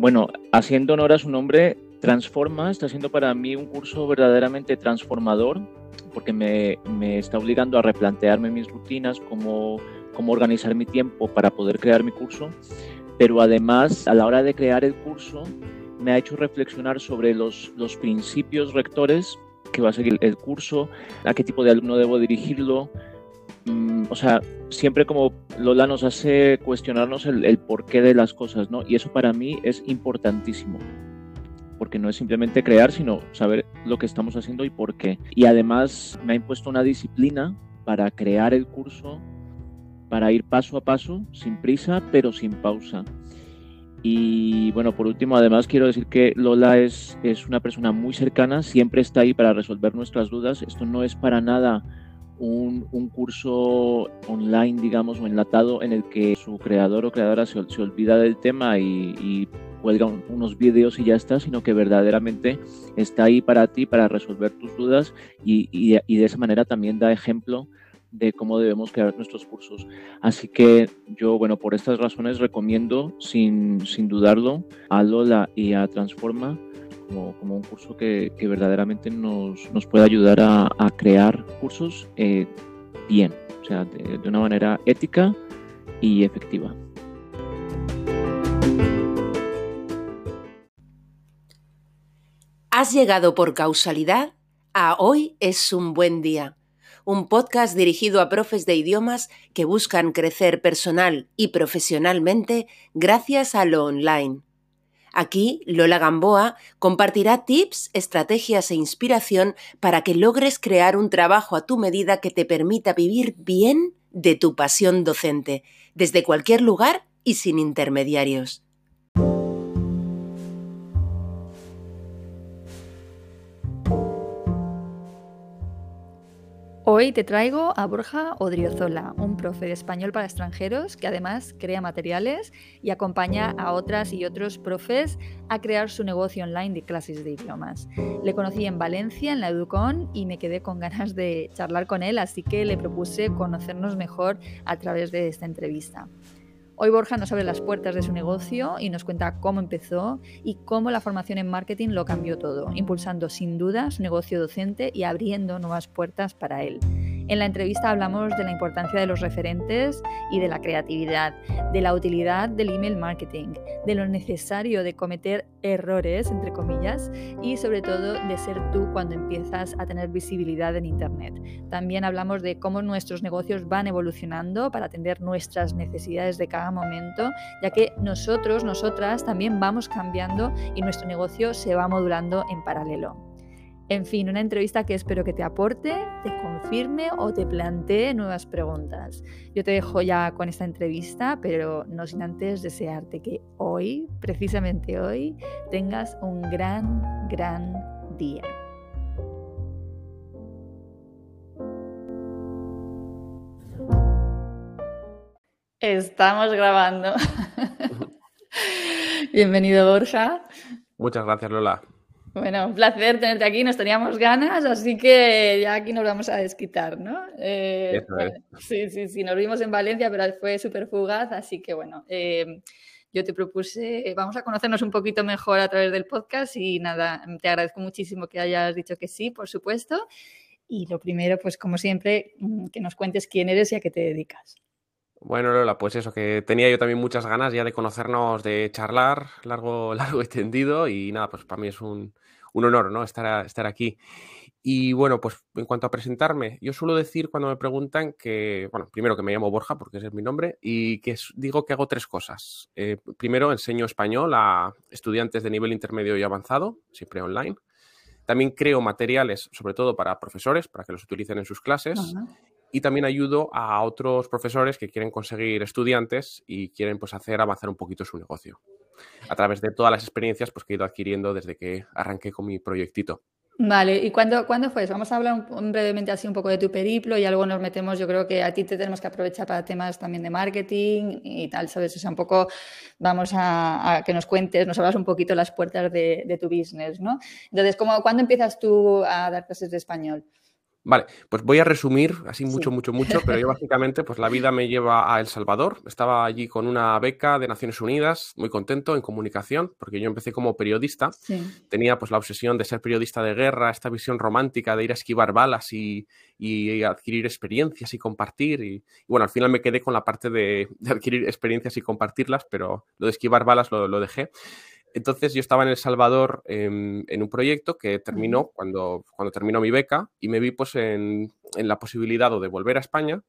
Bueno, haciendo honor a su nombre, Transforma está siendo para mí un curso verdaderamente transformador porque me, me está obligando a replantearme mis rutinas, cómo, cómo organizar mi tiempo para poder crear mi curso, pero además a la hora de crear el curso me ha hecho reflexionar sobre los, los principios rectores que va a seguir el curso, a qué tipo de alumno debo dirigirlo. O sea, siempre como Lola nos hace cuestionarnos el, el porqué de las cosas, ¿no? Y eso para mí es importantísimo porque no es simplemente crear, sino saber lo que estamos haciendo y por qué. Y además me ha impuesto una disciplina para crear el curso, para ir paso a paso, sin prisa, pero sin pausa. Y bueno, por último, además quiero decir que Lola es, es una persona muy cercana, siempre está ahí para resolver nuestras dudas. Esto no es para nada un, un, curso online, digamos, o enlatado en el que su creador o creadora se, se olvida del tema y, y cuelga unos vídeos y ya está, sino que verdaderamente está ahí para ti, para resolver tus dudas y, y, y de esa manera también da ejemplo de cómo debemos crear nuestros cursos. Así que yo, bueno, por estas razones recomiendo sin, sin dudarlo a Lola y a Transforma como, un curso que, verdaderamente nos, nos puede ayudar a, a crear cursos eh, bien, o sea, de, de una manera ética y efectiva. Has llegado por causalidad a Hoy es un buen día, un podcast dirigido a profes de idiomas que buscan crecer personal y profesionalmente gracias a lo online. Aquí, Lola Gamboa compartirá tips, estrategias e inspiración para que logres crear un trabajo a tu medida que te permita vivir bien de tu pasión docente, desde cualquier lugar y sin intermediarios. Hoy te traigo a Borja Odriozola, un profe de español para extranjeros que además crea materiales y acompaña a otras y otros profes a crear su negocio online de clases de idiomas. Le conocí en Valencia, en la Educon, y me quedé con ganas de charlar con él, así que le propuse conocernos mejor a través de esta entrevista. Hoy Borja nos abre las puertas de su negocio y nos cuenta cómo empezó y cómo la formación en marketing lo cambió todo, impulsando sin duda su negocio docente y abriendo nuevas puertas para él. En la entrevista hablamos de la importancia de los referentes y de la creatividad, de la utilidad del email marketing, de lo necesario de cometer errores, entre comillas, y sobre todo de ser tú cuando empiezas a tener visibilidad en Internet. También hablamos de cómo nuestros negocios van evolucionando para atender nuestras necesidades de cada momento, ya que nosotros, nosotras también vamos cambiando y nuestro negocio se va modulando en paralelo. En fin, una entrevista que espero que te aporte, te confirme o te plantee nuevas preguntas. Yo te dejo ya con esta entrevista, pero no sin antes desearte que hoy, precisamente hoy, tengas un gran, gran día. Estamos grabando. Bienvenido, Borja. Muchas gracias, Lola. Bueno, un placer tenerte aquí, nos teníamos ganas, así que ya aquí nos vamos a desquitar, ¿no? Eh, Eso es. Sí, sí, sí, nos vimos en Valencia, pero fue súper fugaz, así que bueno, eh, yo te propuse, vamos a conocernos un poquito mejor a través del podcast y nada, te agradezco muchísimo que hayas dicho que sí, por supuesto. Y lo primero, pues como siempre, mm, que nos cuentes quién eres y a qué te dedicas. Bueno, Lola, pues eso, que tenía yo también muchas ganas ya de conocernos, de charlar largo, largo y tendido y nada, pues para mí es un, un honor, ¿no? Estar, estar aquí. Y bueno, pues en cuanto a presentarme, yo suelo decir cuando me preguntan que, bueno, primero que me llamo Borja, porque ese es mi nombre, y que digo que hago tres cosas. Eh, primero, enseño español a estudiantes de nivel intermedio y avanzado, siempre online. También creo materiales, sobre todo para profesores, para que los utilicen en sus clases. Y también ayudo a otros profesores que quieren conseguir estudiantes y quieren pues hacer avanzar un poquito su negocio a través de todas las experiencias pues, que he ido adquiriendo desde que arranqué con mi proyectito. Vale, ¿y cuándo, ¿cuándo fue eso? Vamos a hablar brevemente así un poco de tu periplo y luego nos metemos, yo creo que a ti te tenemos que aprovechar para temas también de marketing y tal, ¿sabes? O sea, un poco vamos a, que nos cuentes, nos hablas un poquito las puertas de, de tu business, ¿no? Entonces, ¿cómo, ¿cuándo empiezas tú a dar clases de español? Vale, pues voy a resumir así mucho, mucho, mucho, pero yo básicamente, pues la vida me lleva a El Salvador. Estaba allí con una beca de Naciones Unidas, muy contento en comunicación, porque yo empecé como periodista. Tenía pues la obsesión de ser periodista de guerra, esta visión romántica de ir a esquivar balas y, adquirir experiencias y compartir. Y, bueno, al final me quedé con la parte de, adquirir experiencias y compartirlas, pero lo de esquivar balas lo, lo dejé. Entonces yo estaba en El Salvador en, un proyecto que terminó cuando, cuando terminó mi beca y me vi pues en, la posibilidad o de volver a España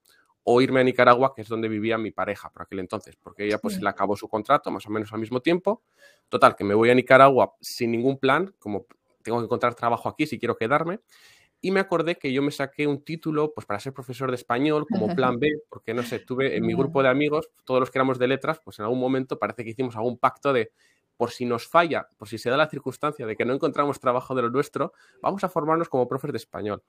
o irme a Nicaragua, que es donde vivía mi pareja por aquel entonces, porque ella pues le acabó su contrato más o menos al mismo tiempo. Total, que me voy a Nicaragua sin ningún plan, como tengo que encontrar trabajo aquí si quiero quedarme. Y me acordé que yo me saqué un título pues para ser profesor de español como plan B, porque no sé, tuve en mi grupo de amigos, todos los que éramos de letras, pues en algún momento parece que hicimos algún pacto de por si nos falla, por si se da la circunstancia de que no encontramos trabajo de lo nuestro, vamos a formarnos como profes de español.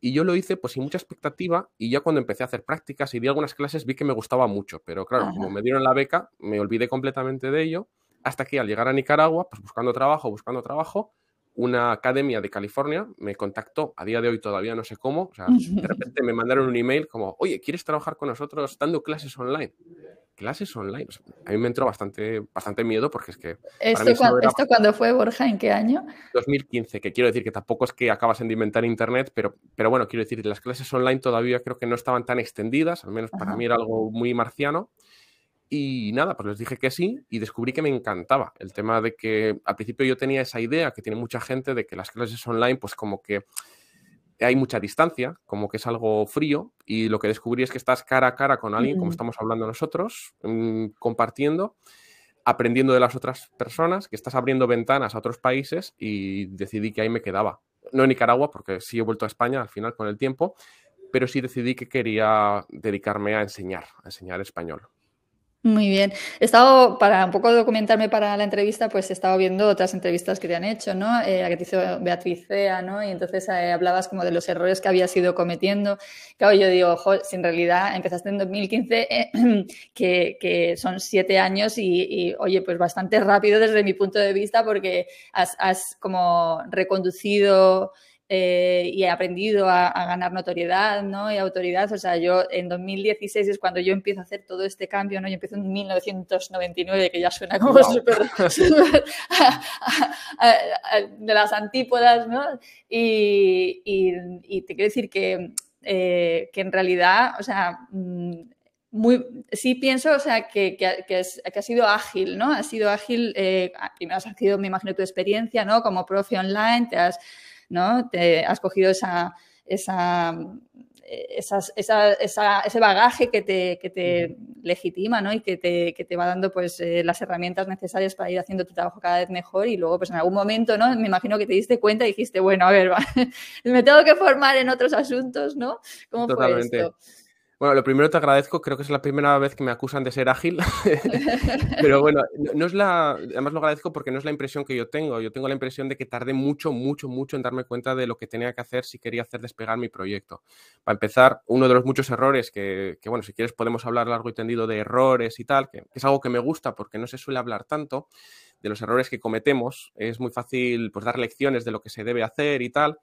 Y yo lo hice pues sin mucha expectativa y ya cuando empecé a hacer prácticas y di algunas clases vi que me gustaba mucho, pero claro, como me dieron la beca, me olvidé completamente de ello, hasta que al llegar a Nicaragua, pues buscando trabajo, buscando trabajo, una academia de California me contactó, a día de hoy todavía no sé cómo, o sea, de repente me mandaron un email como, oye, ¿quieres trabajar con nosotros dando clases online? Clases online. a mí me entró bastante, bastante miedo porque es que... ¿Esto, cuando, fue, Borja? ¿En qué año? 2015, que quiero decir que tampoco es que acabasen de inventar Internet, pero, pero bueno, quiero decir, las clases online todavía creo que no estaban tan extendidas, al menos para mí era algo muy marciano. Y nada, pues les dije que sí y descubrí que me encantaba el tema de que al principio yo tenía esa idea que tiene mucha gente de que las clases online pues como que hay mucha distancia, como que es algo frío, y lo que descubrí es que estás cara a cara con alguien, como estamos hablando nosotros, mm, compartiendo, aprendiendo de las otras personas, que estás abriendo ventanas a otros países y decidí que ahí me quedaba. No en Nicaragua, porque sí he vuelto a España al final con el tiempo, pero sí decidí que quería dedicarme a enseñar, a enseñar español. Muy bien. He estado, para un poco documentarme para la entrevista, pues he estado viendo otras entrevistas que te han hecho, ¿no? Eh, que te hizo Beatriz Cea, ¿no? Y entonces eh, hablabas como de los errores que habías ido cometiendo. Claro, yo digo, ojo, si en realidad empezaste en 2015, eh, que, que, son siete años y, oye, pues bastante rápido desde mi punto de vista porque has, has como reconducido eh, y he aprendido a, ganar notoriedad ¿no? y autoridad. O sea, yo en 2016 es cuando yo empiezo a hacer todo este cambio, ¿no? Yo empiezo en 1999, que ya suena como súper de las antípodas, ¿no? Y, y, te quiero decir que, eh, que en realidad, o sea, mm, muy, sí pienso, o sea, que, que, que, ha sido ágil, ¿no? Ha sido ágil, eh, primero has sido, me imagino, tu experiencia, ¿no? Como profe online, te has ¿no? Te has cogido esa, esa, ese bagaje que te, que te legitima ¿no? y que te, que te, va dando pues, eh, las herramientas necesarias para ir haciendo tu trabajo cada vez mejor y luego pues en algún momento ¿no? me imagino que te diste cuenta y dijiste, bueno, a ver, me tengo que formar en otros asuntos, ¿no? ¿Cómo fue esto? Bueno, lo primero te agradezco, creo que es la primera vez que me acusan de ser ágil, pero bueno, no es la, además lo agradezco porque no es la impresión que yo tengo, yo tengo la impresión de que tardé mucho, mucho, mucho en darme cuenta de lo que tenía que hacer si quería hacer despegar mi proyecto. Para empezar, uno de los muchos errores que, que bueno, si quieres podemos hablar largo y tendido de errores y tal, que, que es algo que me gusta porque no se suele hablar tanto de los errores que cometemos, es muy fácil pues dar lecciones de lo que se debe hacer y tal,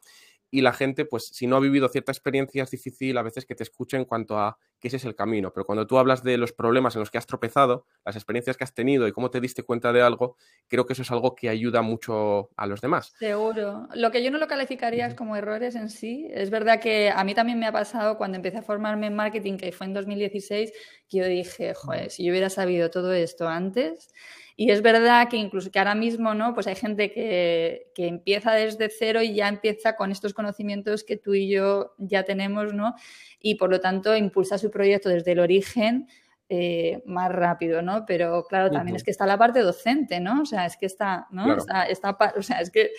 y la gente, pues si no ha vivido cierta experiencia, es difícil a veces que te escuche en cuanto a que ese es el camino. Pero cuando tú hablas de los problemas en los que has tropezado, las experiencias que has tenido y cómo te diste cuenta de algo, creo que eso es algo que ayuda mucho a los demás. Seguro. Lo que yo no lo calificaría es como errores en sí. Es verdad que a mí también me ha pasado cuando empecé a formarme en marketing, que fue en 2016, que yo dije, joder, si yo hubiera sabido todo esto antes y es verdad que incluso que ahora mismo, ¿no? Pues hay gente que, que, empieza desde cero y ya empieza con estos conocimientos que tú y yo ya tenemos, ¿no? Y por lo tanto impulsa su proyecto desde el origen eh, más rápido, ¿no? Pero claro, también es que está la parte docente, ¿no? O sea, es que está, ¿no? Está, está, o sea, es que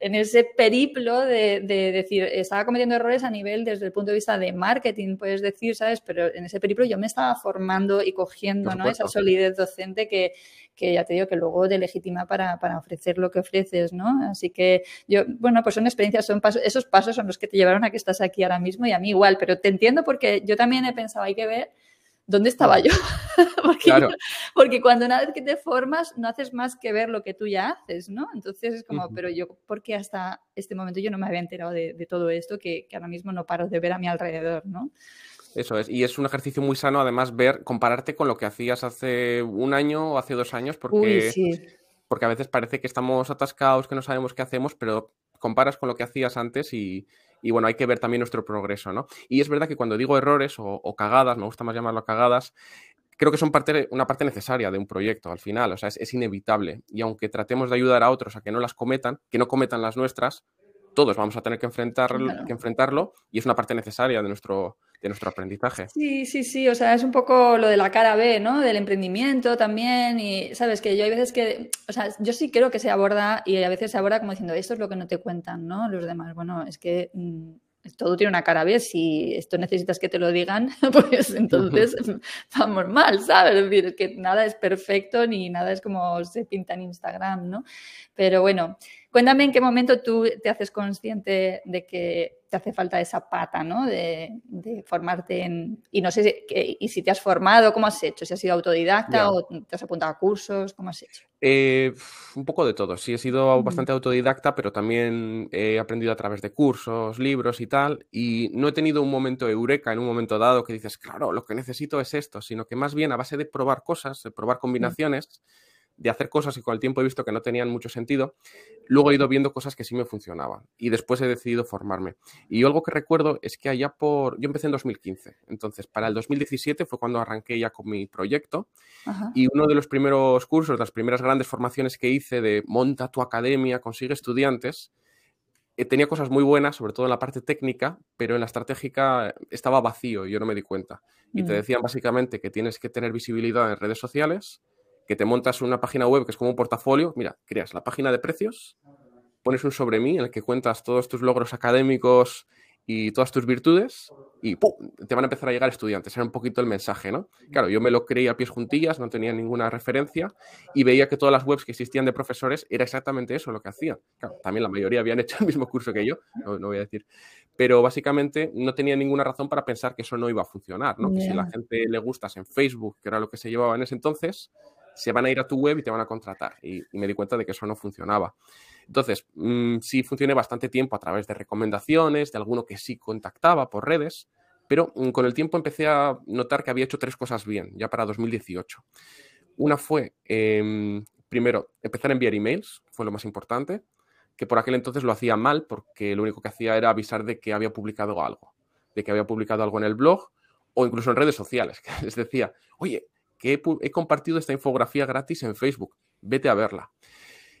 en ese periplo de, decir, estaba cometiendo errores a nivel desde el punto de vista de marketing, puedes decir, ¿sabes? Pero en ese periplo yo me estaba formando y cogiendo, ¿no? Esa solidez docente que, que ya te digo que luego te legitima para, para, ofrecer lo que ofreces, ¿no? Así que yo, bueno, pues son experiencias, son pasos, esos pasos son los que te llevaron a que estás aquí ahora mismo y a mí igual, pero te entiendo porque yo también he pensado, hay que ver ¿dónde estaba yo? porque, cuando una vez que te formas no haces más que ver lo que tú ya haces, ¿no? Entonces es como, pero yo, ¿por qué hasta este momento yo no me había enterado de, todo esto que, que, ahora mismo no paro de ver a mi alrededor, ¿no? Eso es, y es un ejercicio muy sano además ver, compararte con lo que hacías hace un año o hace dos años, porque, porque a veces parece que estamos atascados, que no sabemos qué hacemos, pero comparas con lo que hacías antes y, bueno, hay que ver también nuestro progreso, ¿no? Y es verdad que cuando digo errores o, cagadas, me gusta más llamarlo cagadas, creo que son parte, una parte necesaria de un proyecto al final, o sea, es, inevitable. Y aunque tratemos de ayudar a otros a que no las cometan, que no cometan las nuestras, todos vamos a tener que, enfrentarlo, que enfrentarlo y es una parte necesaria de nuestro, de nuestro aprendizaje. Sí, sí, sí, o sea, es un poco lo de la cara B, ¿no? Del emprendimiento también y, sabes, que yo hay veces que, o sea, yo sí creo que se aborda y a veces se aborda como diciendo, esto es lo que no te cuentan, ¿no? Los demás, bueno, es que... Mm, todo tiene una cara B, si esto necesitas que te lo digan, pues entonces vamos mal, ¿sabes? Es decir, que nada es perfecto ni nada es como se pinta en Instagram, ¿no? Pero bueno, Cuéntame en qué momento tú te haces consciente de que te hace falta esa pata, ¿no? De, formarte en... Y no sé si, y si te has formado, ¿cómo has hecho? Si has sido autodidacta o te has apuntado a cursos, ¿cómo has hecho? Eh, un poco de todo. Sí, he sido bastante autodidacta, pero también he aprendido a través de cursos, libros y tal. Y no he tenido un momento eureka en un momento dado que dices, claro, lo que necesito es esto, sino que más bien a base de probar cosas, de probar combinaciones de hacer cosas y con el tiempo he visto que no tenían mucho sentido, luego he ido viendo cosas que sí me funcionaban y después he decidido formarme. Y algo que recuerdo es que allá por, yo empecé en 2015, entonces para el 2017 fue cuando arranqué ya con mi proyecto y uno de los primeros cursos, las primeras grandes formaciones que hice de monta tu academia, consigue estudiantes, eh, tenía cosas muy buenas, sobre todo en la parte técnica, pero en la estratégica estaba vacío y yo no me di cuenta. Y te mm. decían básicamente que tienes que tener visibilidad en redes sociales, que te montas una página web que es como un portafolio. Mira, creas la página de precios, pones un sobre mí en el que cuentas todos tus logros académicos y todas tus virtudes y ¡pum! te van a empezar a llegar estudiantes. Era un poquito el mensaje, ¿no? Claro, yo me lo creí a pies juntillas, no tenía ninguna referencia y veía que todas las webs que existían de profesores era exactamente eso lo que hacían. Claro, también la mayoría habían hecho el mismo curso que yo, no, voy a decir. Pero básicamente no tenía ninguna razón para pensar que eso no iba a funcionar, ¿no? Que si la gente le gustas en Facebook, que era lo que se llevaba en ese entonces, se van a ir a tu web y te van a contratar. Y, me di cuenta de que eso no funcionaba. Entonces, mm, sí funcioné bastante tiempo a través de recomendaciones, de alguno que sí contactaba por redes, pero mm, con el tiempo empecé a notar que había hecho tres cosas bien, ya para 2018. Una fue, em, primero, empezar a enviar emails, fue lo más importante, que por aquel entonces lo hacía mal porque lo único que hacía era avisar de que había publicado algo, de que había publicado algo en el blog o incluso en redes sociales, que les decía, oye, que he, compartido esta infografía gratis en Facebook, vete a verla.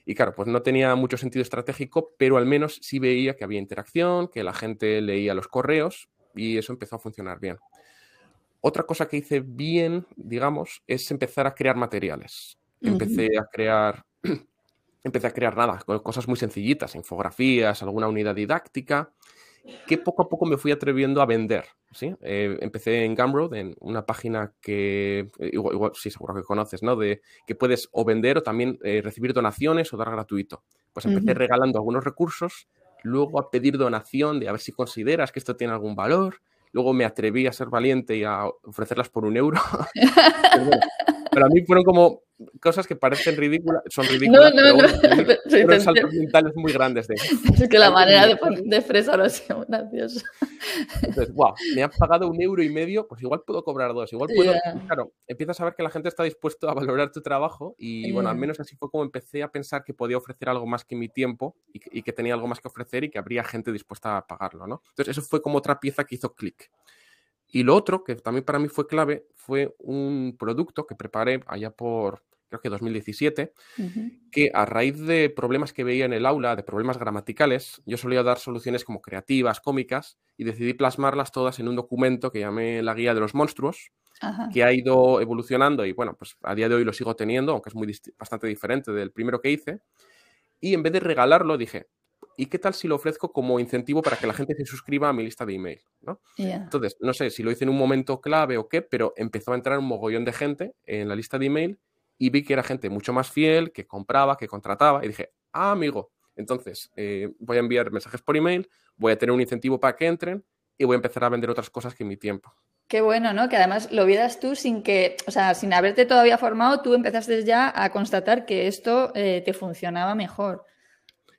Y claro, pues no tenía mucho sentido estratégico, pero al menos sí veía que había interacción, que la gente leía los correos y eso empezó a funcionar bien. Otra cosa que hice bien, digamos, es empezar a crear materiales. Empecé a crear, empecé a crear nada, cosas muy sencillitas, infografías, alguna unidad didáctica que poco a poco me fui atreviendo a vender. ¿sí? Eh, empecé en Gumroad, en una página que, eh, igual, sí, seguro que conoces, ¿no? De que puedes o vender o también eh, recibir donaciones o dar gratuito. Pues empecé regalando algunos recursos, luego a pedir donación de a ver si consideras que esto tiene algún valor. Luego me atreví a ser valiente y a ofrecerlas por un euro. pero a mí fueron como cosas que parecen ridículas, son ridículas, no, no, pero, no. saltos mentales muy grandes de Es que la manera de, de expresarlo ha sido gracioso. Entonces, wow, me han pagado un euro y medio, pues igual puedo cobrar dos, igual puedo, claro, empiezas a ver que la gente está dispuesto a valorar tu trabajo y bueno, al menos así fue como empecé a pensar que podía ofrecer algo más que mi tiempo y, y que tenía algo más que ofrecer y que habría gente dispuesta a pagarlo, ¿no? Entonces, eso fue como otra pieza que hizo clic. Y lo otro, que también para mí fue clave, fue un producto que preparé allá por, creo que 2017, que a raíz de problemas que veía en el aula, de problemas gramaticales, yo solía dar soluciones como creativas, cómicas, y decidí plasmarlas todas en un documento que llamé la guía de los monstruos, que ha ido evolucionando y bueno, pues a día de hoy lo sigo teniendo, aunque es muy bastante diferente del primero que hice. Y en vez de regalarlo, dije, ¿y qué tal si lo ofrezco como incentivo para que la gente se suscriba a mi lista de email? ¿no? Entonces, no sé si lo hice en un momento clave o qué, pero empezó a entrar un mogollón de gente en la lista de email y vi que era gente mucho más fiel, que compraba, que contrataba, y dije, ah, amigo, entonces eh, voy a enviar mensajes por email, voy a tener un incentivo para que entren y voy a empezar a vender otras cosas que mi tiempo. Qué bueno, ¿no? Que además lo vieras tú sin que, o sea, sin haberte todavía formado, tú empezaste ya a constatar que esto eh, te funcionaba mejor.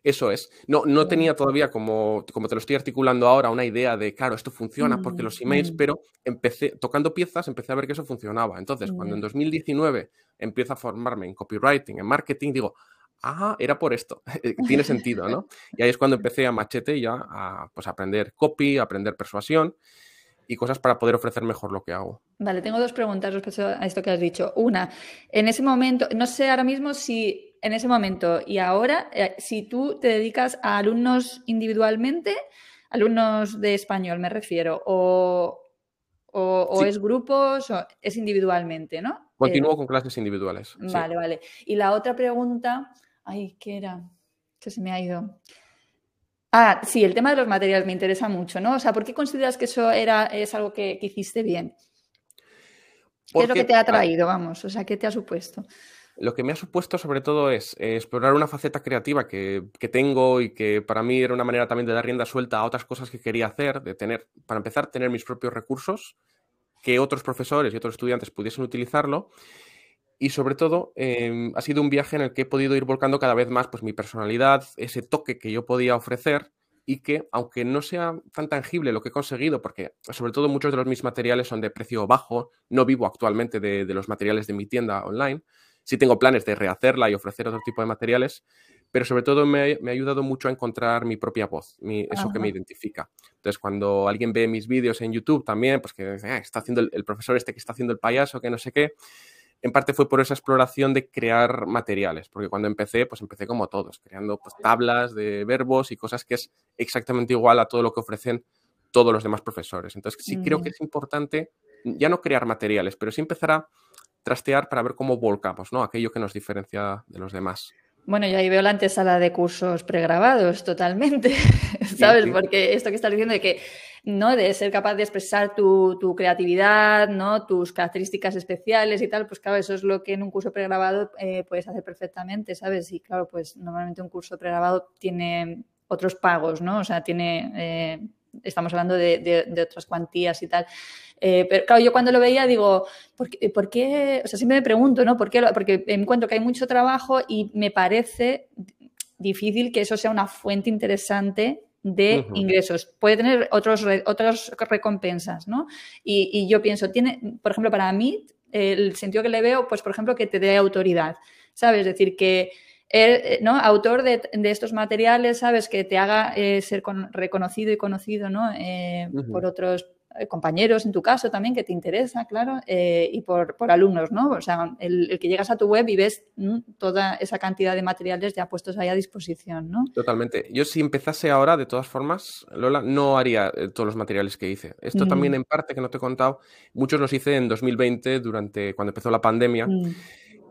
Eso es. No, no tenía todavía, como, como te lo estoy articulando ahora, una idea de, claro, esto funciona porque los emails, mm. pero empecé, tocando piezas, empecé a ver que eso funcionaba. Entonces, cuando en 2019 empiezo a formarme en copywriting, en marketing, digo, ah, era por esto, tiene sentido, ¿no? Y ahí es cuando empecé a machete ya a pues, aprender copy, a aprender persuasión y cosas para poder ofrecer mejor lo que hago. Vale, tengo dos preguntas respecto a esto que has dicho. Una, en ese momento, no sé ahora mismo si en ese momento y ahora, eh, si tú te dedicas a alumnos individualmente, alumnos de español me refiero, o, o, es grupos, o es individualmente, ¿no? Continúo eh, con clases individuales. Vale, vale. Y la otra pregunta, ay, ¿qué era? Que se me ha ido. Ah, sí, el tema de los materiales me interesa mucho, ¿no? O sea, ¿por qué consideras que eso era, es algo que, hiciste bien? ¿Qué es lo que te ha traído, vamos? O sea, ¿qué te ha supuesto? Lo que me ha supuesto sobre todo es eh, explorar una faceta creativa que, tengo y que para mí era una manera también de dar rienda suelta a otras cosas que quería hacer, de tener, para empezar, tener mis propios recursos, que otros profesores y otros estudiantes pudiesen utilizarlo. Y sobre todo, em, ha sido un viaje en el que he podido ir volcando cada vez más pues, mi personalidad, ese toque que yo podía ofrecer y que, aunque no sea tan tangible lo que he conseguido, porque sobre todo muchos de los mis materiales son de precio bajo, no vivo actualmente de, los materiales de mi tienda online, sí tengo planes de rehacerla y ofrecer otro tipo de materiales, pero sobre todo me, ha ayudado mucho a encontrar mi propia voz, eso que me identifica. Entonces, cuando alguien ve mis vídeos en YouTube también, pues que ah, está haciendo el, profesor este que está haciendo el payaso, que no sé qué, en parte fue por esa exploración de crear materiales, porque cuando empecé, pues empecé como todos, creando pues, tablas de verbos y cosas que es exactamente igual a todo lo que ofrecen todos los demás profesores. Entonces, sí creo que es importante ya no crear materiales, pero sí empezar a trastear para ver cómo volcamos, ¿no? Aquello que nos diferencia de los demás. Bueno, yo ahí veo la antesala de cursos pregrabados totalmente, ¿sabes? Porque esto que estás diciendo de que ¿no? De ser capaz de expresar tu, creatividad, ¿no? Tus características especiales y tal, pues claro, eso es lo que en un curso pregrabado eh, puedes hacer perfectamente, ¿sabes? Y claro, pues normalmente un curso pregrabado tiene otros pagos, ¿no? O sea, tiene... Eh, estamos hablando de, otras cuantías y tal. Eh, pero claro, yo cuando lo veía digo, ¿por qué, ¿por qué? O sea, siempre me pregunto, ¿no? ¿Por qué? Porque encuentro que hay mucho trabajo y me parece difícil que eso sea una fuente interesante de ingresos. Puede tener otros, otras recompensas, ¿no? Y, yo pienso, tiene, por ejemplo, para mí, el sentido que le veo, pues, por ejemplo, que te dé autoridad, ¿sabes? Es decir, que ¿no? autor de, estos materiales, ¿sabes? Que te haga eh, ser reconocido y conocido, ¿no? Eh, por otros eh, compañeros en tu caso también que te interesa, claro, eh, y por, alumnos, ¿no? O sea, el, que llegas a tu web y ves toda esa cantidad de materiales ya puestos ahí a disposición, ¿no? Totalmente. Yo si empezase ahora, de todas formas, Lola, no haría eh, todos los materiales que hice. Esto también en parte, que no te he contado, muchos los hice en 2020, durante cuando empezó la pandemia. Mm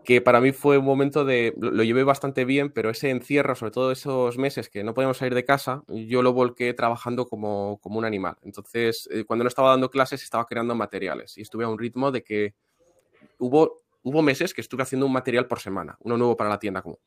que para mí fue un momento de, lo, llevé bastante bien, pero ese encierro, sobre todo esos meses que no podíamos salir de casa, yo lo volqué trabajando como, como un animal. Entonces, eh, cuando no estaba dando clases, estaba creando materiales y estuve a un ritmo de que hubo, hubo meses que estuve haciendo un material por semana, uno nuevo para la tienda, como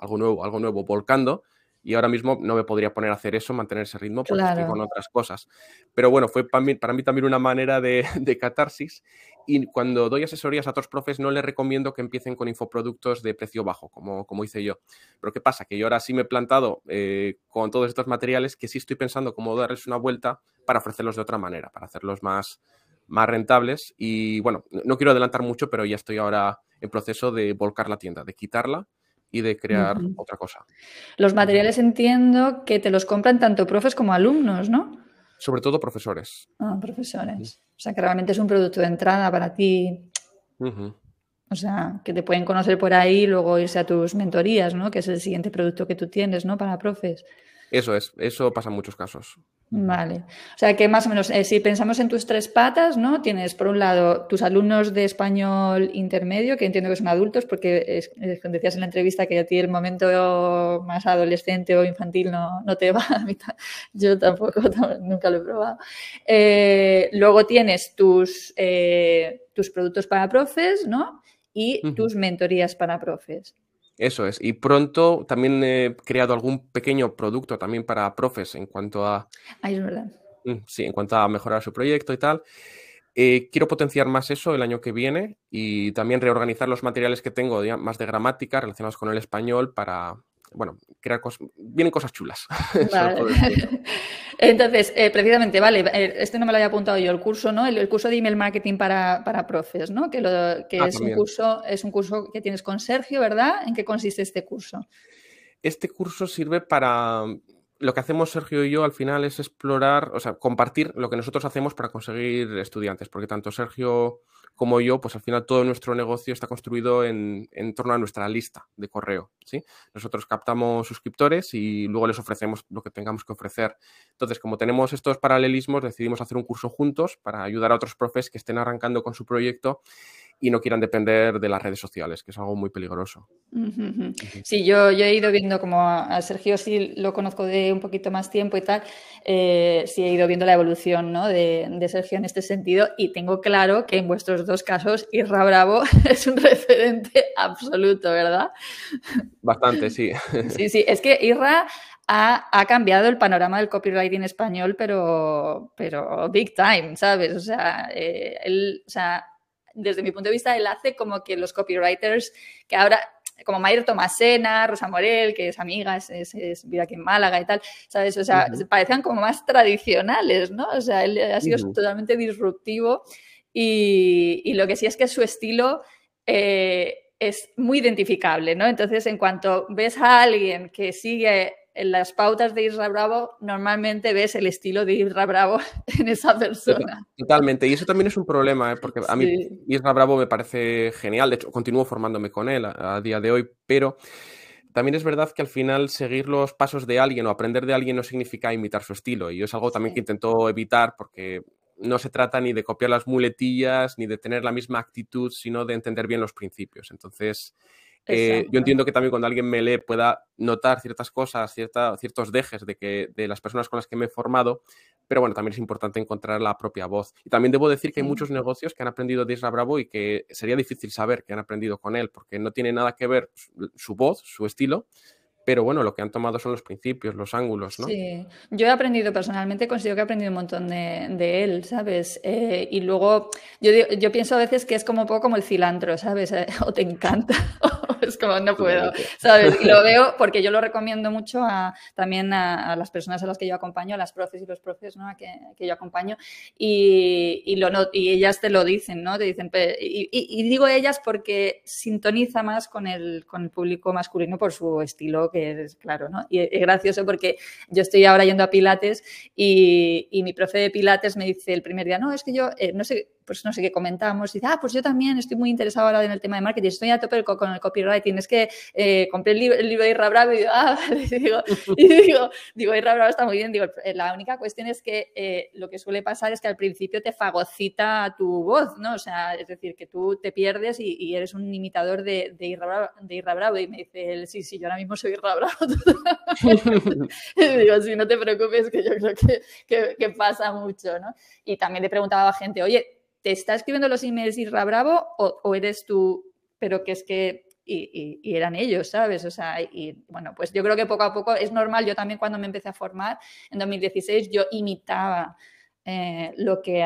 algo nuevo, algo nuevo, volcando y ahora mismo no me podría poner a hacer eso, mantener ese ritmo, porque estoy con otras cosas. Pero bueno, fue para mí, para mí también una manera de, de, catarsis. Y cuando doy asesorías a otros profes, no les recomiendo que empiecen con infoproductos de precio bajo, como, como hice yo. Pero ¿qué pasa? Que yo ahora sí me he plantado eh, con todos estos materiales que sí estoy pensando cómo darles una vuelta para ofrecerlos de otra manera, para hacerlos más, más rentables. Y bueno, no quiero adelantar mucho, pero ya estoy ahora en proceso de volcar la tienda, de quitarla y de crear otra cosa. Los materiales entiendo que te los compran tanto profes como alumnos, ¿no? Sobre todo profesores. Ah, profesores. O sea, que realmente es un producto de entrada para ti. O sea, que te pueden conocer por ahí y luego irse a tus mentorías, ¿no? Que es el siguiente producto que tú tienes, ¿no? Para profes. Eso es, eso pasa en muchos casos. Vale. O sea que más o menos, eh, si pensamos en tus tres patas, ¿no? Tienes por un lado tus alumnos de español intermedio, que entiendo que son adultos, porque decías en la entrevista que a ti el momento más adolescente o infantil no, no te va. Yo tampoco, nunca lo he probado. Eh, luego tienes tus, eh, tus productos para profes, ¿no? Y tus mentorías para profes. Eso es. Y pronto también he creado algún pequeño producto también para profes en cuanto a... Ay, es verdad. Mm, sí, en cuanto a mejorar su proyecto y tal. Eh, quiero potenciar más eso el año que viene y también reorganizar los materiales que tengo más de gramática relacionados con el español para, bueno, crear cosas, vienen cosas chulas. Entonces, eh, precisamente, vale, eh, este no me lo había apuntado yo, el curso, ¿no? El, curso de email marketing para, profes, ¿no? Que, que ah, es, un curso, es un curso que tienes con Sergio, ¿verdad? ¿En qué consiste este curso? Este curso sirve para lo que hacemos Sergio y yo al final es explorar, o sea, compartir lo que nosotros hacemos para conseguir estudiantes, porque tanto Sergio como yo, pues al final todo nuestro negocio está construido en, torno a nuestra lista de correo, ¿sí? Nosotros captamos suscriptores y luego les ofrecemos lo que tengamos que ofrecer. Entonces, como tenemos estos paralelismos, decidimos hacer un curso juntos para ayudar a otros profes que estén arrancando con su proyecto y no quieran depender de las redes sociales, que es algo muy peligroso. Sí, yo, yo he ido viendo como a Sergio sí lo conozco de un poquito más tiempo y tal, eh, sí he ido viendo la evolución ¿no? de, de, Sergio en este sentido y tengo claro que en vuestros dos casos Irra Bravo es un referente absoluto, ¿verdad? Bastante, sí. Sí, sí, es que Irra ha, ha, cambiado el panorama del copywriting español, pero, pero big time, ¿sabes? O sea, eh, él, o sea, desde mi punto de vista, él hace como que los copywriters que ahora como Mayer Tomasena, Rosa Morel, que es amiga, es, es, aquí en Málaga y tal, ¿sabes? O sea, parecían como más tradicionales, ¿no? O sea, él ha sido totalmente disruptivo y, y, lo que sí es que su estilo eh, es muy identificable, ¿no? Entonces, en cuanto ves a alguien que sigue en las pautas de Isra Bravo normalmente ves el estilo de Isra Bravo en esa persona. Totalmente, y eso también es un problema, ¿eh? porque a mí Isra Bravo me parece genial, de hecho continúo formándome con él a, día de hoy, pero también es verdad que al final seguir los pasos de alguien o aprender de alguien no significa imitar su estilo, y es algo también que intento evitar porque no se trata ni de copiar las muletillas ni de tener la misma actitud, sino de entender bien los principios. Entonces, eh, yo entiendo que también cuando alguien me lee pueda notar ciertas cosas, ciertos dejes de, que, de las personas con las que me he formado, pero bueno, también es importante encontrar la propia voz. Y también debo decir que hay muchos negocios que han aprendido de Isra Bravo y que sería difícil saber que han aprendido con él, porque no tiene nada que ver su voz, su estilo, pero bueno, lo que han tomado son los principios, los ángulos, ¿no? Sí, yo he aprendido personalmente, considero que he aprendido un montón de, él, ¿sabes? Eh, y luego, yo, yo pienso a veces que es como un poco como el cilantro, ¿sabes? o te encanta, o es como no puedo, ¿sabes? Y lo veo porque yo lo recomiendo mucho a, también a, las personas a las que yo acompaño, a las profes y los profes, ¿no? Que, que yo acompaño, y, y, lo, y ellas te lo dicen, ¿no? Te dicen, y, y, digo ellas porque sintoniza más con el, con el público masculino por su estilo es claro, ¿no? Y es gracioso porque yo estoy ahora yendo a Pilates y, y mi profe de Pilates me dice el primer día, no, es que yo, eh, no sé, pues no sé qué comentamos, y dice, ah, pues yo también estoy muy interesado ahora en el tema de marketing, estoy a tope con el copywriting, es que eh, compré el, libro, de Irra Bravo y digo, ah, vale, y digo, y digo, Irra Bravo está muy bien, digo, eh, la única cuestión es que eh, lo que suele pasar es que al principio te fagocita tu voz, ¿no? O sea, es decir, que tú te pierdes y, eres un imitador de, de, Irra Bravo, de Irra Bravo, y me dice él, sí, sí, yo ahora mismo soy Irra Bravo. digo, sí, no te preocupes, que yo creo que, que, que pasa mucho, ¿no? Y también le preguntaba a gente, oye, ¿te está escribiendo los emails Isra Bravo o, eres tú, pero que es que y, eran ellos, ¿sabes? O sea, y bueno, pues yo creo que poco a poco es normal. Yo también cuando me empecé a formar en 2016, yo imitaba eh, lo que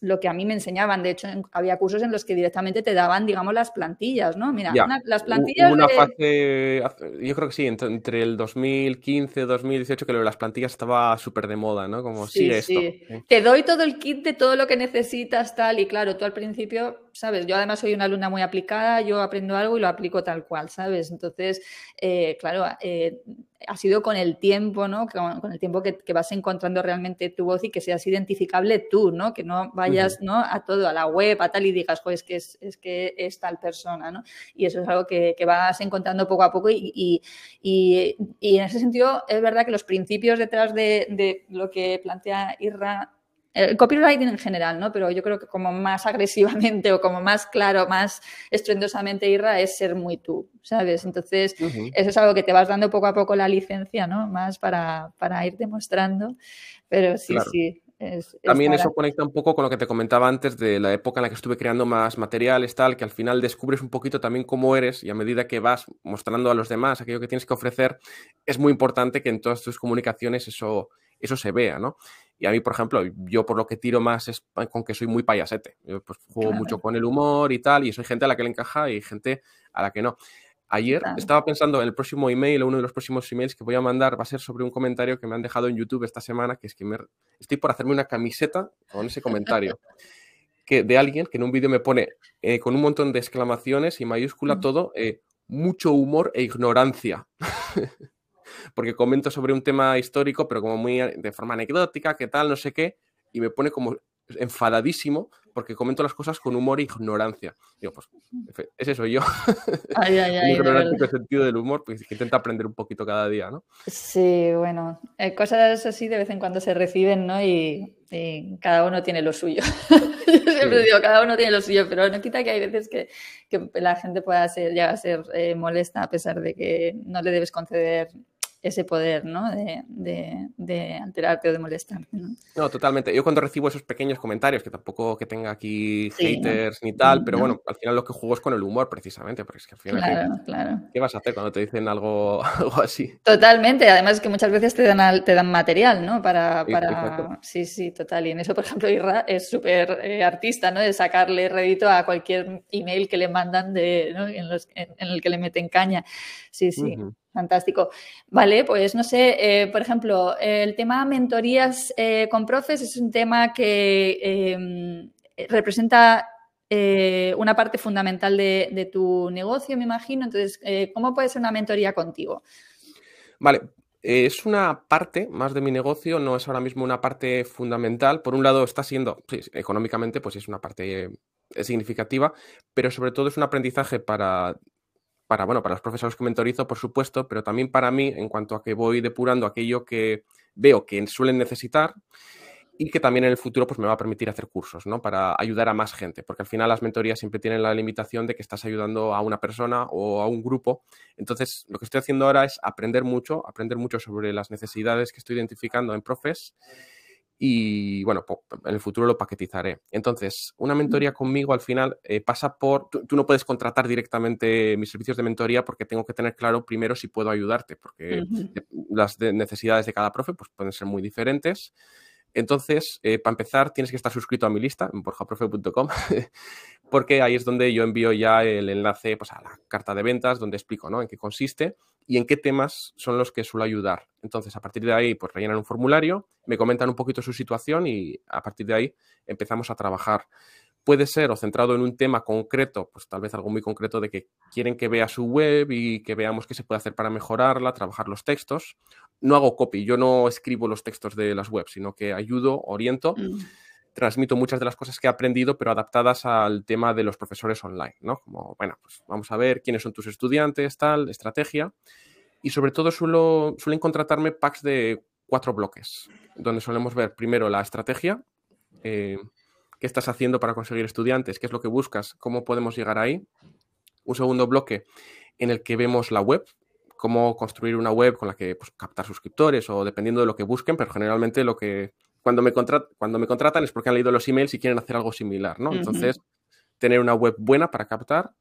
lo que a mí me enseñaban. De hecho, había cursos en los que directamente te daban, digamos, las plantillas, ¿no? Mira, las plantillas. Una fase, yo creo que sí, entre, el 2015 y 2018, que lo de las plantillas estaba súper de moda, ¿no? Como sí, sigue esto. Te doy todo el kit de todo lo que necesitas, tal, y claro, tú al principio, ¿sabes? Yo además soy una alumna muy aplicada, yo aprendo algo y lo aplico tal cual, ¿sabes? Entonces, eh, claro, eh, ha sido con el tiempo, ¿no? Con, el tiempo que, vas encontrando realmente tu voz y que seas identificable tú, ¿no? Que no vayas, ¿no? A todo, a la web, a tal y digas, pues es que es, que es tal persona, ¿no? Y eso es algo que, vas encontrando poco a poco y, en ese sentido es verdad que los principios detrás de, de lo que plantea Irra el copywriting en general, ¿no? Pero yo creo que como más agresivamente o como más claro, más estruendosamente irra es ser muy tú, ¿sabes? Entonces, eso es algo que te vas dando poco a poco la licencia, ¿no? Más para, para ir demostrando. Pero sí, sí. También eso conecta un poco con lo que te comentaba antes de la época en la que estuve creando más materiales, tal, que al final descubres un poquito también cómo eres y a medida que vas mostrando a los demás aquello que tienes que ofrecer, es muy importante que en todas tus comunicaciones eso, eso se vea, ¿no? Y a mí, por ejemplo, yo por lo que tiro más es con que soy muy payasete. Yo pues, juego mucho con el humor y tal, y soy gente a la que le encaja y gente a la que no. Ayer estaba pensando en el próximo email, uno de los próximos emails que voy a mandar va a ser sobre un comentario que me han dejado en YouTube esta semana, que es que me, estoy por hacerme una camiseta con ese comentario. que, de alguien que en un vídeo me pone eh, con un montón de exclamaciones y mayúscula todo, eh, mucho humor e ignorancia. Porque comento sobre un tema histórico, pero como muy de forma anecdótica, qué tal, no sé qué, y me pone como enfadadísimo porque comento las cosas con humor e ignorancia. Digo, pues ese soy yo. Ay, ay, ay, el sentido del humor, pues que intenta aprender un poquito cada día, ¿no? Sí, bueno, eh, cosas así de vez en cuando se reciben, ¿no? Y, cada uno tiene lo suyo. yo siempre digo, cada uno tiene lo suyo, pero no quita que hay veces que, que la gente pueda ser, ya a ser eh, molesta a pesar de que no le debes conceder ese poder ¿no? de, de, alterarte o de molestarte. ¿no? totalmente. Yo cuando recibo esos pequeños comentarios, que tampoco que tenga aquí haters ni tal, pero bueno, al final lo que juego es con el humor precisamente, porque es que al final, claro, ¿qué, claro. ¿qué vas a hacer cuando te dicen algo, algo así? Totalmente, además es que muchas veces te dan, te dan material, ¿no? Para, para... Sí, sí, total. Y en eso, por ejemplo, Irra es súper eh, artista, ¿no? De sacarle rédito a cualquier email que le mandan de, ¿no? en, los, en, el que le meten caña. Sí, sí. Fantástico. Vale, pues no sé, eh, por ejemplo, el tema mentorías eh, con profes es un tema que em, representa eh, una parte fundamental de, tu negocio, me imagino. Entonces, ¿cómo puede ser una mentoría contigo? Vale, es una parte más de mi negocio, no es ahora mismo una parte fundamental. Por un lado, está siendo, sí, económicamente, pues es una parte significativa, pero sobre todo es un aprendizaje para para, bueno, para los profesores que mentorizo, por supuesto, pero también para mí en cuanto a que voy depurando aquello que veo que suelen necesitar y que también en el futuro pues, me va a permitir hacer cursos, ¿no? Para ayudar a más gente, porque al final las mentorías siempre tienen la limitación de que estás ayudando a una persona o a un grupo. Entonces, lo que estoy haciendo ahora es aprender mucho, aprender mucho sobre las necesidades que estoy identificando en profes y bueno, en el futuro lo paquetizaré. Entonces, una mentoría conmigo al final eh, pasa por, tú, no puedes contratar directamente mis servicios de mentoría porque tengo que tener claro primero si puedo ayudarte, porque las necesidades de cada profe pues, pueden ser muy diferentes. Entonces, eh, para empezar, tienes que estar suscrito a mi lista en borjaprofe.com, porque ahí es donde yo envío ya el enlace pues, a la carta de ventas, donde explico ¿no? en qué consiste y en qué temas son los que suelo ayudar. Entonces, a partir de ahí, pues rellenan un formulario, me comentan un poquito su situación y a partir de ahí empezamos a trabajar puede ser o centrado en un tema concreto, pues tal vez algo muy concreto de que quieren que vea su web y que veamos qué se puede hacer para mejorarla, trabajar los textos. No hago copy, yo no escribo los textos de las webs, sino que ayudo, oriento, mm. Transmito muchas de las cosas que he aprendido, pero adaptadas al tema de los profesores online, ¿no? Como, bueno, pues vamos a ver quiénes son tus estudiantes, tal, estrategia. Y sobre todo suelo, suelen contratarme packs de cuatro bloques, donde solemos ver primero la estrategia, eh, qué estás haciendo para conseguir estudiantes, qué es lo que buscas, cómo podemos llegar ahí. Un segundo bloque en el que vemos la web, cómo construir una web con la que pues, captar suscriptores o dependiendo de lo que busquen, pero generalmente lo que cuando me, cuando me contratan es porque han leído los emails y quieren hacer algo similar, ¿no? Entonces, tener una web buena para captar,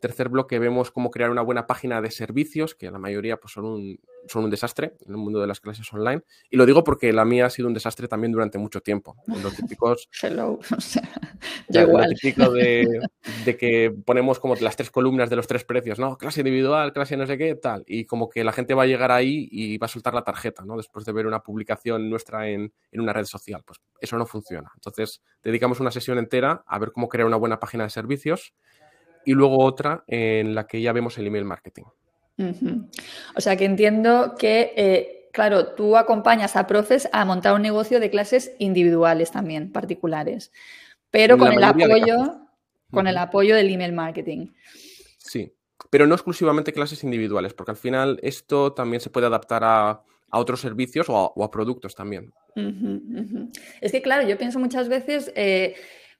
Tercer bloque vemos cómo crear una buena página de servicios, que la mayoría pues, son, un, son un desastre en el mundo de las clases online. Y lo digo porque la mía ha sido un desastre también durante mucho tiempo. Los típicos... Hello. típico de, de, que ponemos como las tres columnas de los tres precios, ¿no? Clase individual, clase no sé qué, tal. Y como que la gente va a llegar ahí y va a soltar la tarjeta, ¿no? Después de ver una publicación nuestra en, en una red social. Pues eso no funciona. Entonces, dedicamos una sesión entera a ver cómo crear una buena página de servicios y luego otra en la que ya vemos el email marketing. O sea que entiendo que, eh, claro, tú acompañas a profes a montar un negocio de clases individuales también, particulares, pero con el apoyo, con el apoyo del email marketing. Sí, pero no exclusivamente clases individuales, porque al final esto también se puede adaptar a, otros servicios o a, productos también. Es que, claro, yo pienso muchas veces, eh,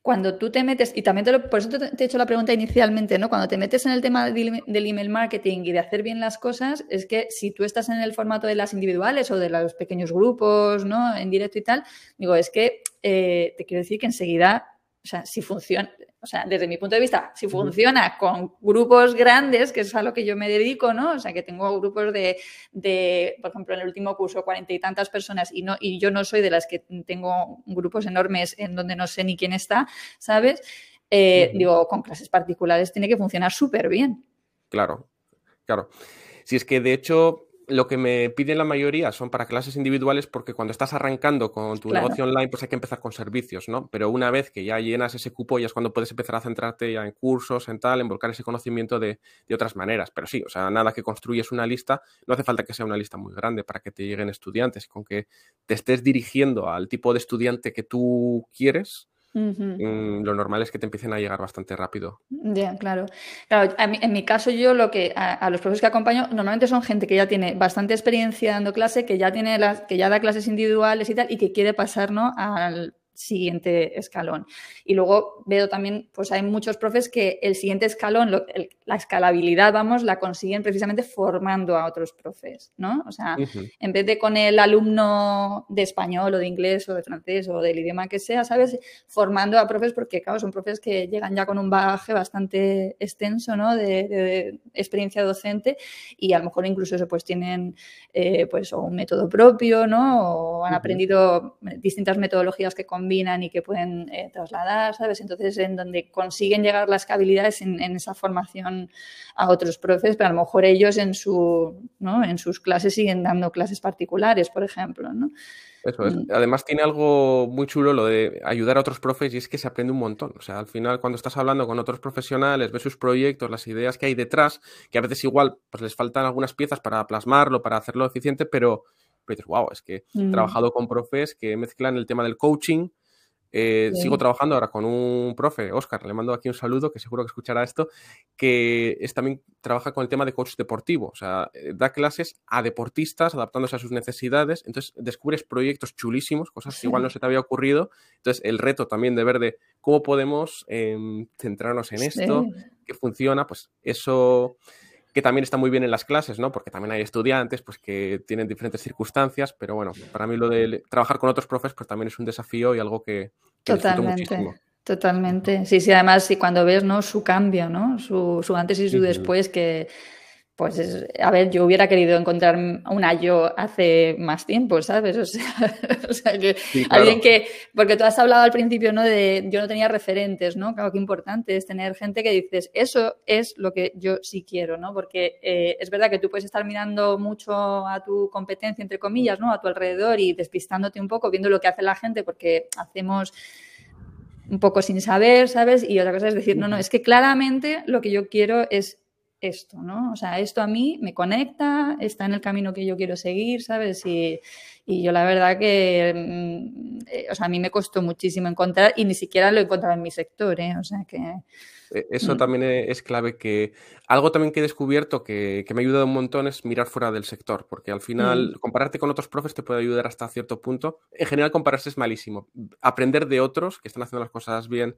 cuando tú te metes, y también te lo, por eso te, he hecho la pregunta inicialmente, ¿no? Cuando te metes en el tema del email marketing y de hacer bien las cosas, es que si tú estás en el formato de las individuales o de los pequeños grupos, ¿no? En directo y tal, digo, es que eh, te quiero decir que enseguida sea, si funciona, o sea, desde mi punto de vista, si funciona con grupos grandes, que es a lo que yo me dedico, ¿no? O sea, que tengo grupos de, de por ejemplo, en el último curso, cuarenta y tantas personas y, no, y yo no soy de las que tengo grupos enormes en donde no sé ni quién está, ¿sabes? Eh, digo, con clases particulares tiene que funcionar súper bien. Claro, claro. Si es que de hecho lo que me piden la mayoría son para clases individuales porque cuando estás arrancando con tu negocio online, pues hay que empezar con servicios, ¿no? Pero una vez que ya llenas ese cupo, ya es cuando puedes empezar a centrarte ya en cursos, en tal, en volcar ese conocimiento de, de, otras maneras. Pero sí, o sea, nada que construyes una lista, no hace falta que sea una lista muy grande para que te lleguen estudiantes, con que te estés dirigiendo al tipo de estudiante que tú quieres, Mm, lo normal es que te empiecen a llegar bastante rápido. Ya, claro. claro en mi caso, yo lo que a, los profesores que acompaño normalmente son gente que ya tiene bastante experiencia dando clase, que ya tiene las, que ya da clases individuales y tal, y que quiere pasar al siguiente escalón. Y luego veo también, pues hay muchos profes que el siguiente escalón, la escalabilidad, vamos, la consiguen precisamente formando a otros profes, ¿no? O sea, en vez de con el alumno de español o de inglés o de francés o del idioma que sea, ¿sabes? Formando a profes porque, claro, son profes que llegan ya con un bagaje bastante extenso, ¿no? De, experiencia docente y a lo mejor incluso eso, pues tienen, eh, pues, un método propio, ¿no? O han aprendido distintas metodologías que con combinan y que pueden eh, trasladar, ¿sabes? Entonces, en donde consiguen llegar las habilidades en, esa formación a otros profes, pero a lo mejor ellos en, su, ¿no? en sus clases siguen dando clases particulares, por ejemplo, ¿no? Eso es. Mm. Además tiene algo muy chulo lo de ayudar a otros profes y es que se aprende un montón. O sea, al final cuando estás hablando con otros profesionales, ves sus proyectos, las ideas que hay detrás, que a veces igual pues les faltan algunas piezas para plasmarlo, para hacerlo eficiente, pero, pero wow, es que he mm. trabajado con profes que mezclan el tema del coaching eh, sigo trabajando ahora con un profe, Oscar, le mando aquí un saludo, que seguro que escuchará esto, que es, también trabaja con el tema de coach deportivo, o sea, eh, da clases a deportistas adaptándose a sus necesidades, entonces descubres proyectos chulísimos, cosas que igual no se te había ocurrido, entonces el reto también de ver de cómo podemos em, centrarnos en esto, que funciona, pues eso que también está muy bien en las clases, ¿no? Porque también hay estudiantes pues, que tienen diferentes circunstancias, pero bueno, para mí lo de trabajar con otros profes pues también es un desafío y algo que, Totalmente. Totalmente. Sí, sí, además, sí, cuando ves, ¿no? Su cambio, ¿no? Su, su antes y su después, que, pues, a ver, yo hubiera querido encontrar una yo hace más tiempo, ¿sabes? O sea, que alguien que, porque tú has hablado al principio, ¿no? De yo no tenía referentes, ¿no? Claro, que importante es tener gente que dices, eso es lo que yo sí quiero, ¿no? Porque eh, es verdad que tú puedes estar mirando mucho a tu competencia, entre comillas, ¿no? A tu alrededor y despistándote un poco, viendo lo que hace la gente, porque hacemos un poco sin saber, ¿sabes? Y otra cosa es decir, no, no, es que claramente lo que yo quiero es esto, ¿no? O sea, esto a mí me conecta, está en el camino que yo quiero seguir, ¿sabes? Y, y yo la verdad que, mm, eh, o sea, a mí me costó muchísimo encontrar y ni siquiera lo he encontrado en mi sector, ¿eh? O sea que... E, eso mm. también e, es clave que algo también que he descubierto que, que, me ha ayudado un montón es mirar fuera del sector, porque al final mm. compararte con otros profes te puede ayudar hasta cierto punto. En general compararse es malísimo. Aprender de otros que están haciendo las cosas bien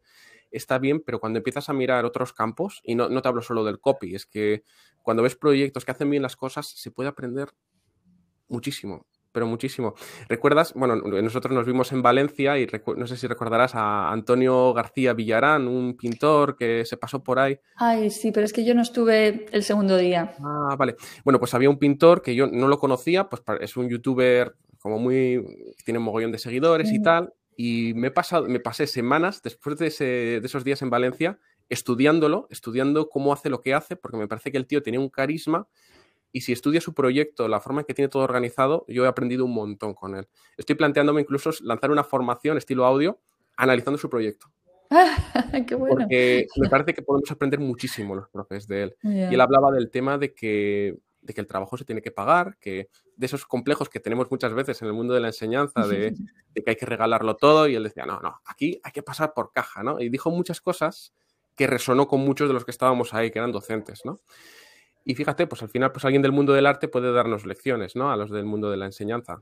está bien, pero cuando empiezas a mirar otros campos, y no, no te hablo solo del copy, es que cuando ves proyectos que hacen bien las cosas, se puede aprender muchísimo pero muchísimo. ¿Recuerdas? Bueno, nosotros nos vimos en Valencia y no sé si recordarás a Antonio García Villarán, un pintor que se pasó por ahí. Ay, sí, pero es que yo no estuve el segundo día. Ah, vale. Bueno, pues había un pintor que yo no lo conocía, pues es un youtuber como muy... tiene un mogollón de seguidores y tal. Y me, he pasado, me pasé semanas después de, de esos días en Valencia estudiándolo, estudiando cómo hace lo que hace, porque me parece que el tío tenía un carisma y si estudia su proyecto, la forma en que tiene todo organizado, yo he aprendido un montón con él. Estoy planteándome incluso lanzar una formación estilo audio analizando su proyecto. Qué bueno. Porque me parece que podemos aprender muchísimo los profes de él. Y él hablaba del tema de que, de que el trabajo se tiene que pagar, que de esos complejos que tenemos muchas veces en el mundo de la enseñanza, de, que hay que regalarlo todo, y él decía, no, no, aquí hay que pasar por caja, ¿no? Y dijo muchas cosas que resonó con muchos de los que estábamos ahí, que eran docentes, ¿no? Y fíjate, pues al final, pues alguien del mundo del arte puede darnos lecciones, ¿no? A los del mundo de la enseñanza.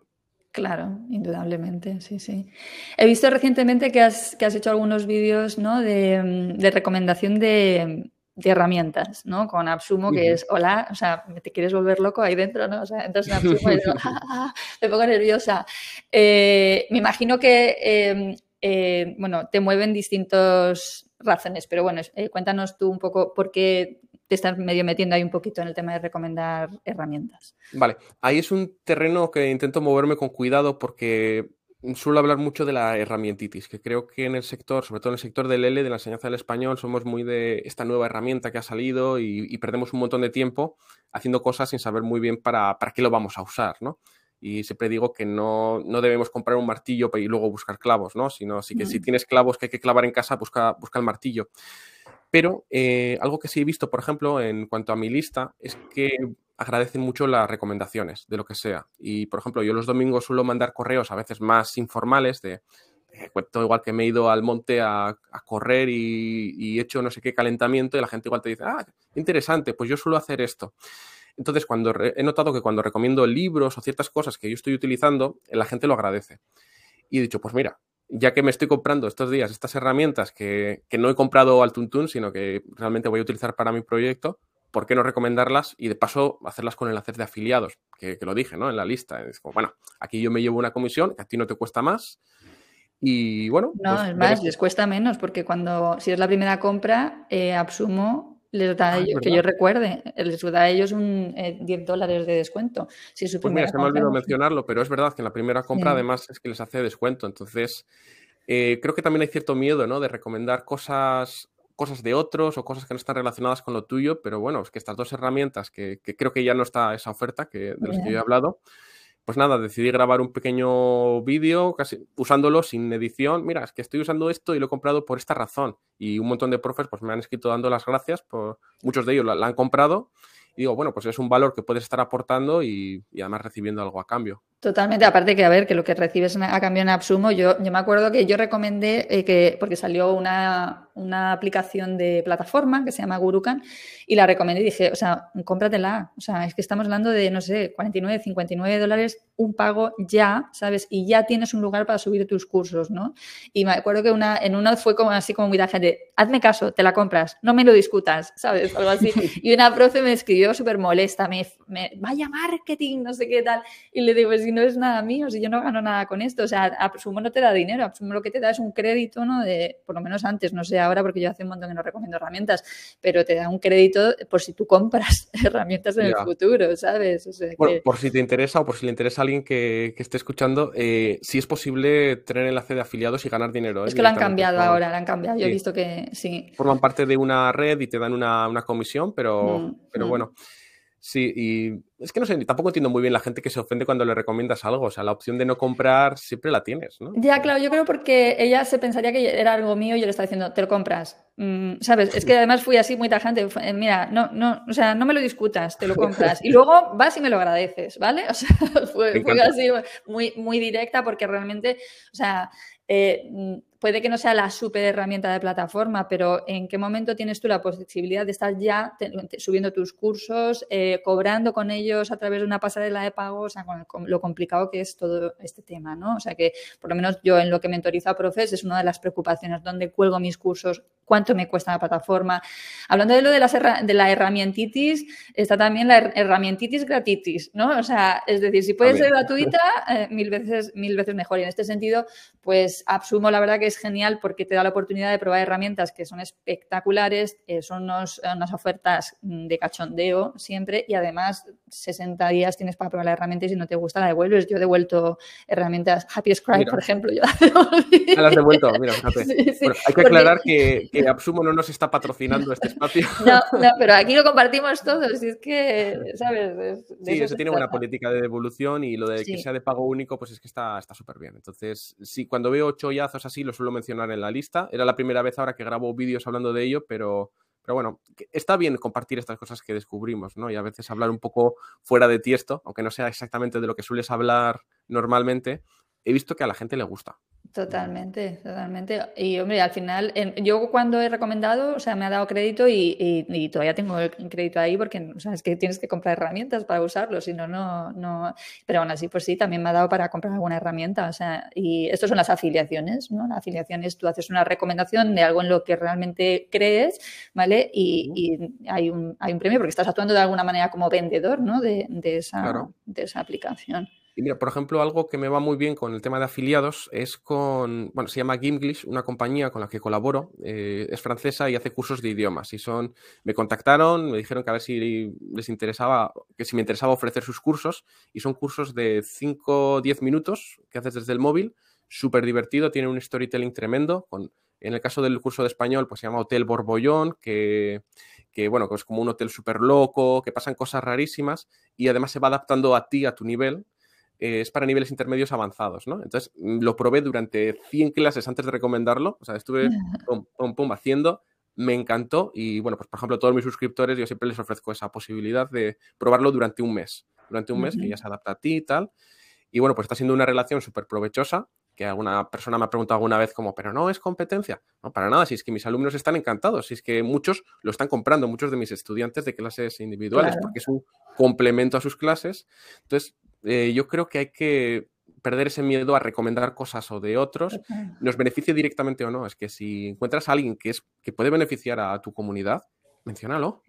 Claro, indudablemente, sí, sí. He visto recientemente que has, que has hecho algunos vídeos, ¿no? De, de recomendación de, de, herramientas, ¿no? Con Absumo, que es, hola, o sea, te quieres volver loco ahí dentro, ¿no? O sea, entras en Absumo y digo, ah, me pongo nerviosa. Eh, me imagino que eh, eh, bueno, te mueven distintas razones, pero bueno, eh, cuéntanos tú un poco por qué te estás medio metiendo ahí un poquito en el tema de recomendar herramientas. Vale, ahí es un terreno que intento moverme con cuidado porque suelo hablar mucho de la herramientitis, que creo que en el sector, sobre todo en el sector del L, de la enseñanza del español, somos muy de esta nueva herramienta que ha salido y, perdemos un montón de tiempo haciendo cosas sin saber muy bien para, para qué lo vamos a usar, ¿no? Y siempre digo que no, no, debemos comprar un martillo y luego buscar clavos, ¿no? Sino sí que si tienes clavos que hay que clavar en casa, busca, busca el martillo. Pero eh, algo que sí he visto, por ejemplo, en cuanto a mi lista, es que agradecen mucho las recomendaciones de lo que sea. Y, por ejemplo, yo los domingos suelo mandar correos a veces más informales de, eh, cuento igual que me he ido al monte a, correr y, he hecho no sé qué calentamiento y la gente igual te dice, ah, interesante, pues yo suelo hacer esto. Entonces, cuando he notado que cuando recomiendo libros o ciertas cosas que yo estoy utilizando, la gente lo agradece. Y he dicho, pues mira, ya que me estoy comprando estos días estas herramientas que, no he comprado al tuntún, sino que realmente voy a utilizar para mi proyecto, ¿por qué no recomendarlas y de paso hacerlas con enlaces de afiliados? Que, lo dije, ¿no? En la lista. Es como, bueno, aquí yo me llevo una comisión, que a ti no te cuesta más. Y bueno. No, pues es más, les cuesta menos, porque cuando, si es la primera compra, eh, Absumo les da a ah, ellos, que yo recuerde, les da a ellos un 10 eh, dólares de descuento. Si pues mira, se me olvidó mencionarlo, pero es verdad que en la primera compra además es que les hace descuento. Entonces, eh, creo que también hay cierto miedo, ¿no? De recomendar cosas, cosas de otros o cosas que no están relacionadas con lo tuyo, pero bueno, es que estas dos herramientas, que, creo que ya no está esa oferta que, de las que yo he hablado, pues nada, decidí grabar un pequeño vídeo casi usándolo sin edición. Mira, es que estoy usando esto y lo he comprado por esta razón. Y un montón de profes pues me han escrito dando las gracias, por, muchos de ellos la han comprado y digo, bueno, pues es un valor que puedes estar aportando y, además recibiendo algo a cambio. Totalmente, aparte que a ver, que lo que recibes a cambio en Absumo, yo, yo me acuerdo que yo recomendé eh, que, porque salió una, una, aplicación de plataforma que se llama Gurukan, y la recomendé y dije, o sea, cómpratela, o sea, es que estamos hablando de, no sé, 49, 59 dólares, un pago ya, ¿sabes? Y ya tienes un lugar para subir tus cursos, ¿no? Y me acuerdo que una, en una fue como así como muy la gente, hazme caso, te la compras, no me lo discutas, ¿sabes? Algo así. Y una profe me escribió súper molesta, me, me, vaya marketing, no sé qué tal. Y le digo, si no es nada mío, si yo no gano nada con esto, o sea, Absumo no te da dinero, Absumo lo que te da es un crédito, ¿no? De, por lo menos antes, no sé ahora, porque yo hace un montón que no recomiendo herramientas, pero te da un crédito por si tú compras herramientas en el futuro, ¿sabes? por si te interesa o por si le interesa a alguien que, que esté escuchando, eh, si es posible tener enlace de afiliados y ganar dinero. ¿eh? Es que lo han cambiado ahora, lo han cambiado. Yo he visto que sí. Forman parte de una red y te dan una, una comisión, pero, mm, pero mm. bueno. Sí, y es que no sé, tampoco entiendo muy bien la gente que se ofende cuando le recomiendas algo. O sea, la opción de no comprar siempre la tienes, ¿no? Ya, claro, yo creo porque ella se pensaría que era algo mío y yo le estaba diciendo, te lo compras. Mm, ¿Sabes? Es que además fui así muy tajante. Eh, mira, no, no, o sea, no me lo discutas, te lo compras. Y luego vas y me lo agradeces, ¿vale? O sea, fue, fue así muy, muy directa porque realmente, o sea, eh, puede que no sea la super herramienta de plataforma, pero ¿en qué momento tienes tú la posibilidad de estar ya subiendo tus cursos, eh, cobrando con ellos a través de una pasarela de pago? O sea, con, lo complicado que es todo este tema, ¿no? O sea, que por lo menos yo en lo que mentorizo a profes es una de las preocupaciones, dónde cuelgo mis cursos, cuánto me cuesta la plataforma. Hablando de lo de, las de la herramientitis, está también la herramientitis gratitis, ¿no? O sea, es decir, si puede ser gratuita, eh, mil, veces, mil veces mejor. Y en este sentido, pues absumo la verdad que es genial porque te da la oportunidad de probar herramientas que son espectaculares, eh, son unas ofertas de cachondeo siempre y además 60 días tienes para probar la herramienta y si no te gusta la devuelves. Yo he devuelto herramientas Happy Scribe, por ejemplo. Yo las has devuelto, mira, fíjate. hay que aclarar que, que, Absumo no nos está patrocinando este espacio. No, no, pero aquí lo compartimos todos. Y es que, ¿sabes? sí, eso, tiene buena política de devolución y lo de que sea de pago único, pues es que está súper bien. Entonces, sí, cuando veo chollazos así, lo suelo mencionar en la lista. Era la primera vez ahora que grabo vídeos hablando de ello, pero, pero bueno, está bien compartir estas cosas que descubrimos, ¿no? Y a veces hablar un poco fuera de tiesto, aunque no sea exactamente de lo que sueles hablar normalmente, he visto que a la gente le gusta. Totalmente, totalmente. Y hombre, al final, yo cuando he recomendado, o sea, me ha dado crédito y, todavía tengo el crédito ahí porque, o sea, es que tienes que comprar herramientas para usarlo, si no, no, no. Pero aún así, pues sí, también me ha dado para comprar alguna herramienta. O sea, y esto son las afiliaciones, ¿no? La afiliación es tú haces una recomendación de algo en lo que realmente crees, ¿vale? Y, hay, un, hay un premio porque estás actuando de alguna manera como vendedor, ¿no? De, esa, de esa aplicación. Y mira, por ejemplo, algo que me va muy bien con el tema de afiliados es con, bueno, se llama Gimglish, una compañía con la que colaboro, eh, es francesa y hace cursos de idiomas. Y son, me contactaron, me dijeron que a ver si les interesaba, que si me interesaba ofrecer sus cursos. Y son cursos de 5 o 10 minutos que haces desde el móvil, súper divertido, tiene un storytelling tremendo. Con, en el caso del curso de español, pues se llama Hotel Borbollón, que que bueno, es como un hotel súper loco, que pasan cosas rarísimas y además se va adaptando a ti, a tu nivel. Eh, es para niveles intermedios avanzados, ¿no? Entonces mm, lo probé durante 100 clases antes de recomendarlo, o sea, estuve pum, pum, pum, haciendo, me encantó y bueno, pues por ejemplo, a todos mis suscriptores yo siempre les ofrezco esa posibilidad de probarlo durante un mes, durante un mes que ya se adapta a ti y tal. Y bueno, pues está siendo una relación súper provechosa que alguna persona me ha preguntado alguna vez como, pero no es competencia. No, para nada, si es que mis alumnos están encantados, si es que muchos lo están comprando, muchos de mis estudiantes de clases individuales, porque es un complemento a sus clases. Entonces, eh, yo creo que hay que perder ese miedo a recomendar cosas o de otros, nos beneficie directamente o no. Es que si encuentras a alguien que, es, que puede beneficiar a tu comunidad, menciónalo.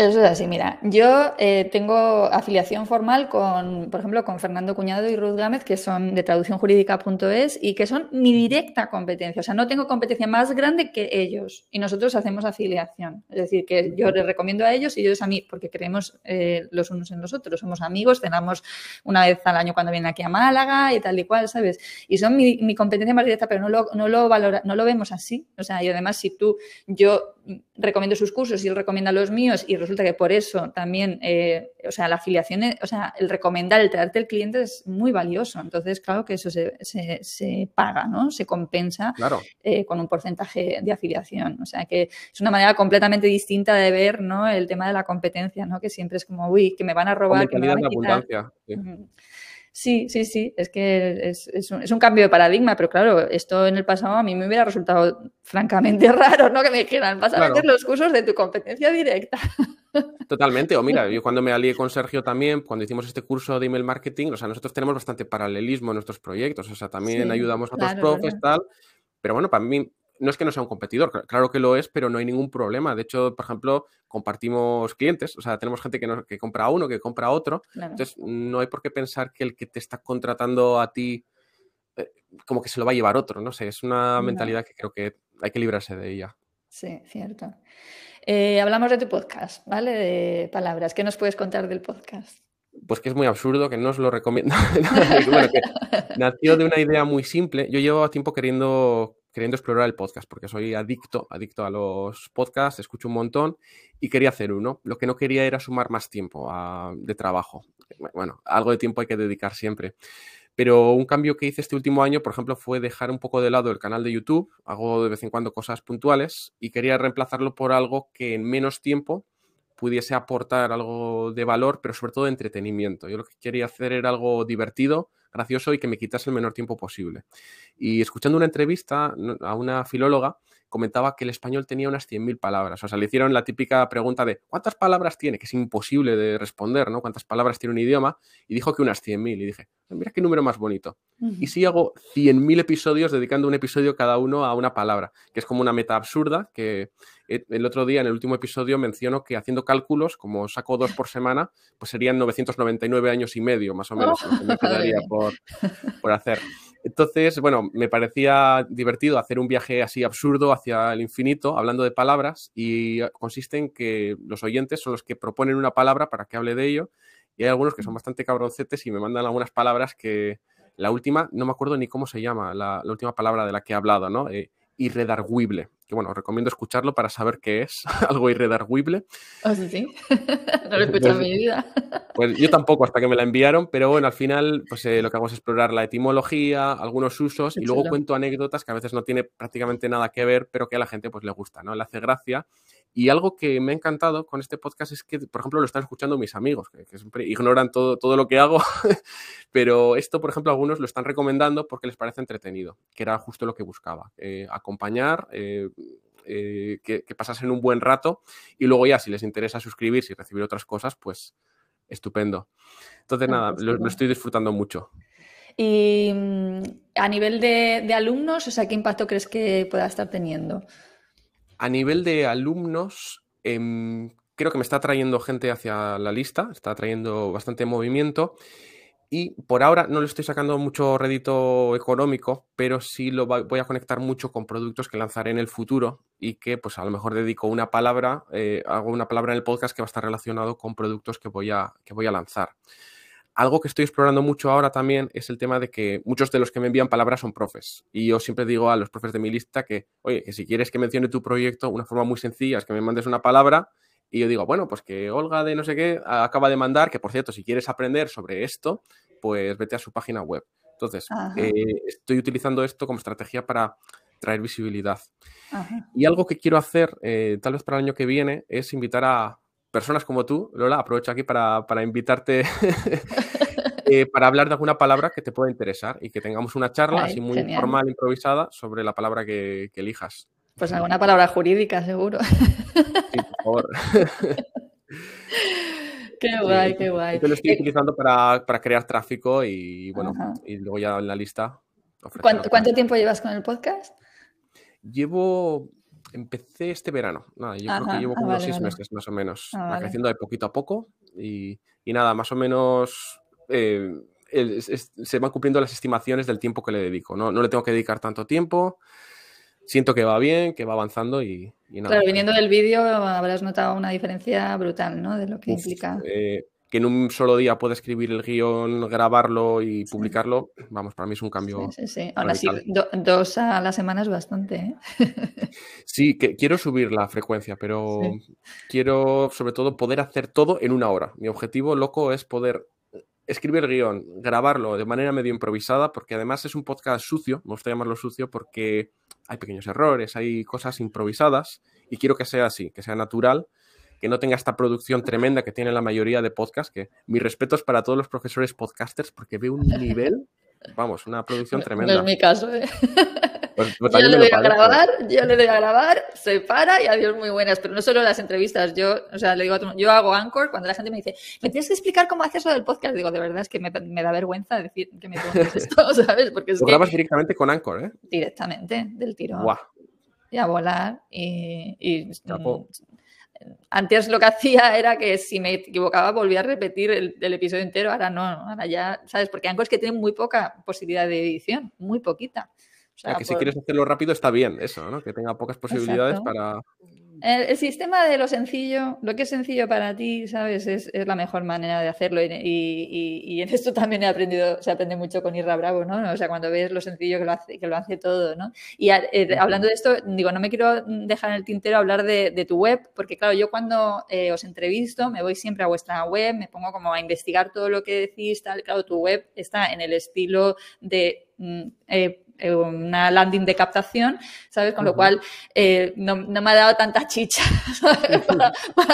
Eso es así, mira, yo eh, tengo afiliación formal con, por ejemplo, con Fernando Cuñado y Ruth Gámez, que son de traducciónjurídica.es y que son mi directa competencia. O sea, no tengo competencia más grande que ellos y nosotros hacemos afiliación. Es decir, que yo les recomiendo a ellos y ellos a mí, porque creemos eh, los unos en los otros. Somos amigos, cenamos una vez al año cuando vienen aquí a Málaga y tal y cual, ¿sabes? Y son mi, competencia más directa, pero no lo, no lo valora, no lo vemos así. O sea, y además, si tú, yo recomiendo sus cursos y él recomienda los míos y que por eso también, eh, o sea, la afiliación, o sea, el recomendar, el traerte el cliente es muy valioso. Entonces, claro que eso se, se, paga, ¿no? Se compensa eh, con un porcentaje de afiliación. O sea, que es una manera completamente distinta de ver, ¿no? El tema de la competencia, ¿no? Que siempre es como, uy, que me van a robar, que me van a quitar. Sí, sí, sí, es que es, un, cambio de paradigma, pero claro, esto en el pasado a mí me hubiera resultado francamente raro, ¿no? Que me dijeran, vas a vender los cursos de tu competencia directa. Totalmente, o mira, yo cuando me alié con Sergio también, cuando hicimos este curso de email marketing, o sea, nosotros tenemos bastante paralelismo en nuestros proyectos, o sea, también ayudamos a otros profes, tal, pero bueno, para mí no es que no sea un competidor, claro que lo es, pero no hay ningún problema. De hecho, por ejemplo, compartimos clientes, o sea, tenemos gente que, que compra uno, que compra otro. Entonces, no hay por qué pensar que el que te está contratando a ti, eh, como que se lo va a llevar otro, no sé, es una mentalidad que creo que hay que librarse de ella. Sí, cierto. Eh, hablamos de tu podcast, ¿vale? De palabras. ¿Qué nos puedes contar del podcast? Pues que es muy absurdo, que no os lo recomiendo. nació de una idea muy simple. Yo llevo tiempo queriendo queriendo explorar el podcast, porque soy adicto, adicto a los podcasts, escucho un montón y quería hacer uno. Lo que no quería era sumar más tiempo de trabajo. Bueno, algo de tiempo hay que dedicar siempre. Pero un cambio que hice este último año, por ejemplo, fue dejar un poco de lado el canal de YouTube. Hago de vez en cuando cosas puntuales y quería reemplazarlo por algo que en menos tiempo pudiese aportar algo de valor, pero sobre todo de entretenimiento. Yo lo que quería hacer era algo divertido, gracioso y que me quitase el menor tiempo posible. Y escuchando una entrevista a una filóloga, comentaba que el español tenía unas 100.000 palabras. O sea, le hicieron la típica pregunta de ¿cuántas palabras tiene? Que es imposible de responder, ¿no? ¿Cuántas palabras tiene un idioma? Y dijo que unas 100.000. Y dije, mira qué número más bonito. Y si hago 100.000 episodios dedicando un episodio cada uno a una palabra, que es como una meta absurda, que el otro día en el último episodio menciono que haciendo cálculos, como saco dos por semana, pues serían 999 años y medio, más o menos, lo que me quedaría por, por hacer. Entonces, bueno, me parecía divertido hacer un viaje así absurdo hacia el infinito, hablando de palabras, y consiste en que los oyentes son los que proponen una palabra para que hable de ello, y hay algunos que son bastante cabroncetes y me mandan algunas palabras que la última, no me acuerdo ni cómo se llama, la, última palabra de la que he hablado, ¿no? Eh, irredarguible, que bueno, recomiendo escucharlo para saber qué es algo irredarguible. Oh, sí, sí. no lo he escuchado en mi vida. Pues yo tampoco hasta que me la enviaron, pero bueno, al final pues eh, lo que hago es explorar la etimología, algunos usos y luego cuento anécdotas que a veces no tiene prácticamente nada que ver, pero que a la gente pues le gusta, ¿no? Le hace gracia y algo que me ha encantado con este podcast es que, por ejemplo, lo están escuchando mis amigos, que, siempre ignoran todo, todo lo que hago, pero esto, por ejemplo, algunos lo están recomendando porque les parece entretenido, que era justo lo que buscaba, eh, acompañar, eh, eh, que, pasasen un buen rato y luego ya, si les interesa suscribirse y recibir otras cosas, pues estupendo. Entonces, ah, nada, pues lo, estoy disfrutando mucho. Y mm, a nivel de, de alumnos, o sea, ¿qué impacto crees que pueda estar teniendo? A nivel de alumnos, em, creo que me está trayendo gente hacia la lista, está trayendo bastante movimiento. y por ahora no le estoy sacando mucho rédito económico, pero sí lo voy a conectar mucho con productos que lanzaré en el futuro y que pues a lo mejor dedico una palabra, eh, hago una palabra en el podcast que va a estar relacionado con productos que voy a, que voy a lanzar. Algo que estoy explorando mucho ahora también es el tema de que muchos de los que me envían palabras son profes. Y yo siempre digo a los profes de mi lista que, oye, que si quieres que mencione tu proyecto, una forma muy sencilla es que me mandes una palabra y yo digo, bueno, pues que Olga de no sé qué acaba de mandar, que por cierto, si quieres aprender sobre esto, pues vete a su página web. Entonces, eh, estoy utilizando esto como estrategia para traer visibilidad. Y algo que quiero hacer, eh, tal vez para el año que viene, es invitar a personas como tú, Lola, aprovecho aquí para, invitarte eh, para hablar de alguna palabra que te pueda interesar y que tengamos una charla así muy informal, improvisada, sobre la palabra que elijas. Pues alguna palabra jurídica, seguro. Sí, por favor. Qué guay, qué guay. Yo lo estoy utilizando para, crear tráfico y bueno, y luego ya en la lista. ¿Cuánto, tiempo llevas con el podcast? Llevo, empecé este verano. Nada, yo creo que llevo como unos seis meses más o menos. Ah, creciendo de poquito a poco y, nada, más o menos eh, se van cumpliendo las estimaciones del tiempo que le dedico. No, no le tengo que dedicar tanto tiempo siento que va bien, que va avanzando y, nada. Claro, viniendo del vídeo habrás notado una diferencia brutal, ¿no? De lo que implica. Eh, que en un solo día pueda escribir el guion, grabarlo y publicarlo, vamos, para mí es un cambio. Sí, sí, sí. Aún así, dos a la semana es bastante. ¿eh? sí, que quiero subir la frecuencia, pero quiero sobre todo poder hacer todo en una hora. Mi objetivo loco es poder escribir el guion, grabarlo de manera medio improvisada, porque además es un podcast sucio, me gusta llamarlo sucio porque hay pequeños errores, hay cosas improvisadas y quiero que sea así, que sea natural, que no tenga esta producción tremenda que tiene la mayoría de podcasts, que mis respetos para todos los profesores podcasters porque veo un nivel, vamos, una producción tremenda. No es mi caso, ¿eh? Pues, pues yo le doy a grabar, yo le doy a grabar, se para y adiós muy buenas. Pero no solo las entrevistas, yo, o sea, le digo a yo hago Anchor cuando la gente me dice, me tienes que explicar cómo haces lo del podcast. Digo, de verdad es que me, da vergüenza decir que me pones esto, ¿sabes? Porque Lo grabas directamente con Anchor, ¿eh? Directamente, del tiro. Y a volar. Y, antes lo que hacía era que si me equivocaba volvía a repetir el, el, episodio entero, ahora no, ahora ya, ¿sabes? Porque Anchor es que tiene muy poca posibilidad de edición, muy poquita que si quieres hacerlo rápido está bien eso, ¿no? Que tenga pocas posibilidades para... El, sistema de lo sencillo, lo que es sencillo para ti, ¿sabes? Es, la mejor manera de hacerlo. Y, en esto también he aprendido, se aprende mucho con Irra Bravo, ¿no? O sea, cuando ves lo sencillo que lo hace, que lo hace todo, ¿no? Y eh, hablando de esto, digo, no me quiero dejar en el tintero hablar de, tu web, porque claro, yo cuando eh, os entrevisto me voy siempre a vuestra web, me pongo como a investigar todo lo que decís, tal. Claro, tu web está en el estilo de mm, eh, una landing de captación, ¿sabes? Con lo cual eh, no, me ha dado tanta chicha para,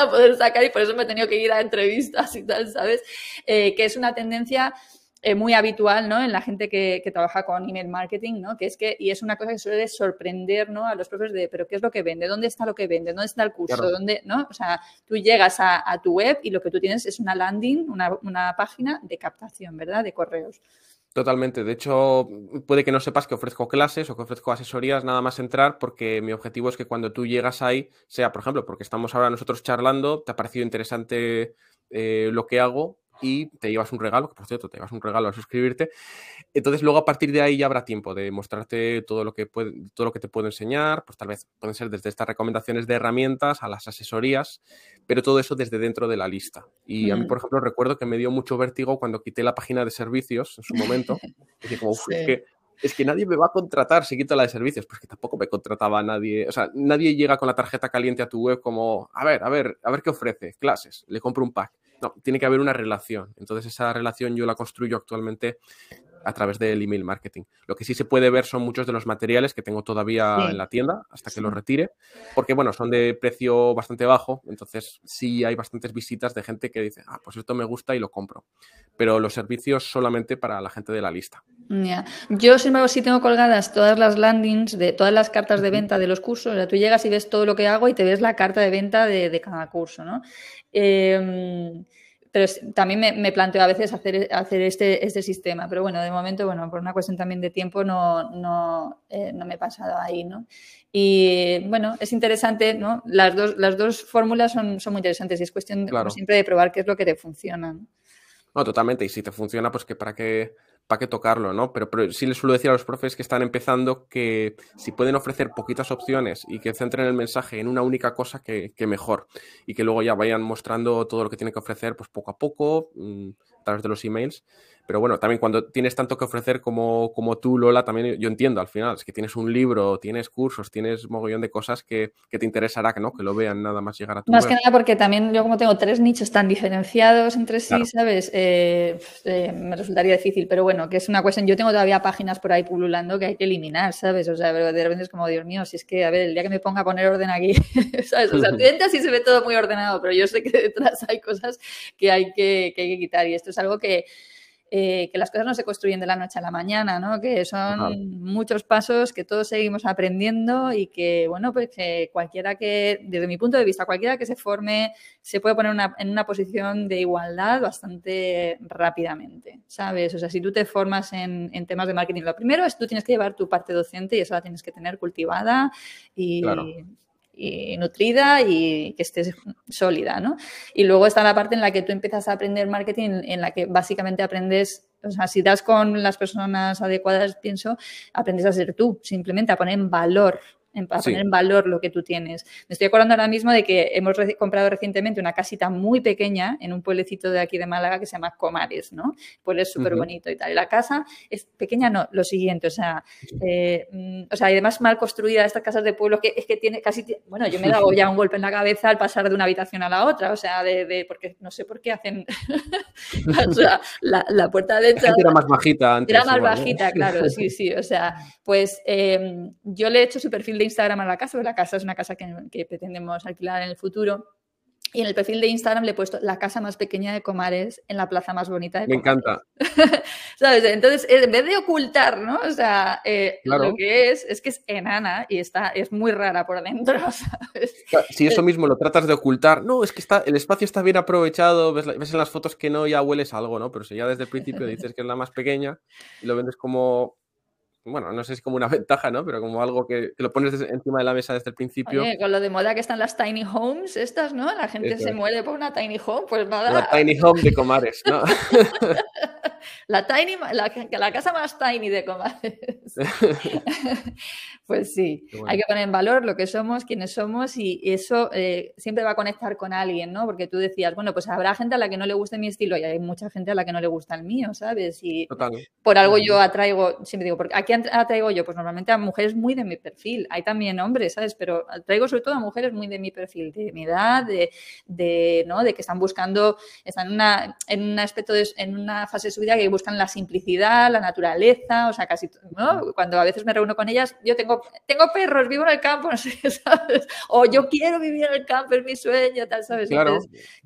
poder sacar y por eso me he tenido que ir a entrevistas y tal, ¿sabes? Eh, que es una tendencia muy habitual ¿no? en la gente que, trabaja con email marketing, ¿no? que es que, y es una cosa que suele sorprender ¿no? a los profes de, pero ¿qué es lo que vende? ¿Dónde está lo que vende? ¿Dónde está el curso? ¿Dónde, ¿no? O sea, tú llegas a, tu web y lo que tú tienes es una landing, una, una página de captación, ¿verdad? De correos. Totalmente. De hecho, puede que no sepas que ofrezco clases o que ofrezco asesorías nada más entrar, porque mi objetivo es que cuando tú llegas ahí, sea, por ejemplo, porque estamos ahora nosotros charlando, te ha parecido interesante eh, lo que hago y te llevas un regalo, que por cierto, te llevas un regalo al suscribirte. Entonces, luego a partir de ahí ya habrá tiempo de mostrarte todo lo que puede, todo lo que te puedo enseñar. Pues tal vez pueden ser desde estas recomendaciones de herramientas a las asesorías, pero todo eso desde dentro de la lista. Y a mí, por ejemplo, recuerdo que me dio mucho vértigo cuando quité la página de servicios en su momento. como, es que es que nadie me va a contratar si quito la de servicios, pues que tampoco me contrataba nadie, o sea, nadie llega con la tarjeta caliente a tu web como, a ver, a ver, a ver qué ofrece, clases, le compro un pack. No, tiene que haber una relación. Entonces esa relación yo la construyo actualmente a través del email marketing. Lo que sí se puede ver son muchos de los materiales que tengo todavía en la tienda hasta que los retire, porque bueno, son de precio bastante bajo, entonces sí hay bastantes visitas de gente que dice, ah, pues esto me gusta y lo compro. Pero los servicios solamente para la gente de la lista. Yo, sin embargo, sí tengo colgadas todas las landings de todas las cartas de venta de los cursos. O sea, tú llegas y ves todo lo que hago y te ves la carta de venta de, de cada curso, ¿no? Eh, pero también me, planteo a veces hacer, hacer este, este sistema. Pero bueno, de momento, bueno, por una cuestión también de tiempo no, no, eh, no me he pasado ahí, ¿no? Y bueno, es interesante, ¿no? Las dos, las dos fórmulas son, son muy interesantes y es cuestión siempre de probar qué es lo que te funciona. No, totalmente. Y si te funciona, pues que para qué, para qué tocarlo, ¿no? Pero, pero sí les suelo decir a los profes que están empezando que si pueden ofrecer poquitas opciones y que centren el mensaje en una única cosa, que, mejor. Y que luego ya vayan mostrando todo lo que tienen que ofrecer, pues poco a poco, mm, a través de los emails. Pero bueno, también cuando tienes tanto que ofrecer como, como tú, Lola, también yo entiendo al final, es que tienes un libro, tienes cursos, tienes mogollón de cosas que, te interesará que no, que lo vean nada más llegar a tu Más que nada porque también yo como tengo tres nichos tan diferenciados entre sí, ¿sabes? Eh, eh, me resultaría difícil, pero bueno, que es una cuestión, yo tengo todavía páginas por ahí pululando que hay que eliminar, ¿sabes? O sea, pero de repente es como, Dios mío, si es que, a ver, el día que me ponga a poner orden aquí, ¿sabes? O sea, dentro sí se ve todo muy ordenado, pero yo sé que detrás hay cosas que hay que, que hay que quitar y esto es algo que eh, que las cosas no se construyen de la noche a la mañana, ¿no? Que son muchos pasos que todos seguimos aprendiendo y que, bueno, pues que cualquiera que, desde mi punto de vista, cualquiera que se forme se puede poner en una posición de igualdad bastante rápidamente, ¿sabes? O sea, si tú te formas en, temas de marketing, lo primero es tú tienes que llevar tu parte docente y eso la tienes que tener cultivada y y nutrida y que estés sólida, ¿no? Y luego está la parte en la que tú empiezas a aprender marketing, en la que básicamente aprendes, o sea, si das con las personas adecuadas, pienso, aprendes a ser tú, simplemente a poner valor en, para poner en valor lo que tú tienes. Me estoy acordando ahora mismo de que hemos comprado recientemente una casita muy pequeña en un pueblecito de aquí de Málaga que se llama Comares, ¿no? Pues es súper bonito y tal. Y la casa es pequeña, no, lo siguiente, o sea, eh, mm, o sea, y además mal construida estas casas de pueblo que es que tiene casi, bueno, yo me he dado ya un golpe en la cabeza al pasar de una habitación a la otra, o sea, de, porque no sé por qué hacen, o sea, la, puerta de entrada. Era más bajita antes. Era más bajita, claro, sí, sí, o sea, pues em, yo le he hecho su perfil de Instagram a la casa, porque la casa es una casa que, pretendemos alquilar en el futuro. Y en el perfil de Instagram le he puesto la casa más pequeña de Comares en la plaza más bonita de Me encanta. ¿Sabes? Entonces, en vez de ocultar, ¿no? O sea, eh, lo que es, es que es enana y está, es muy rara por dentro, si eso mismo lo tratas de ocultar, no, es que está, el espacio está bien aprovechado, ves, ves en las fotos que no, ya hueles algo, ¿no? Pero si ya desde el principio dices que es la más pequeña y lo vendes como bueno, no sé si es como una ventaja, ¿no? Pero como algo que, lo pones encima de la mesa desde el principio. Oye, con lo de moda que están las tiny homes estas, ¿no? La gente se muere por una tiny home, pues nada. La tiny home de Comares, ¿no? la tiny, la, la, casa más tiny de Comares. pues sí, hay que poner en valor lo que somos, quiénes somos y eso eh, siempre va a conectar con alguien, ¿no? Porque tú decías, bueno, pues habrá gente a la que no le guste mi estilo y hay mucha gente a la que no le gusta el mío, ¿sabes? Y por algo yo atraigo, siempre digo, porque aquí atraigo yo? Pues normalmente a mujeres muy de mi perfil. Hay también hombres, ¿sabes? Pero traigo sobre todo a mujeres muy de mi perfil, de mi edad, de, ¿no? de que están buscando, están en, una, en un aspecto, en una fase de su vida que buscan la simplicidad, la naturaleza, o sea, casi, ¿no? Cuando a veces me reúno con ellas, yo tengo, tengo perros, vivo en el campo, no sé, ¿sabes? O yo quiero vivir en el campo, es mi sueño, tal, ¿sabes?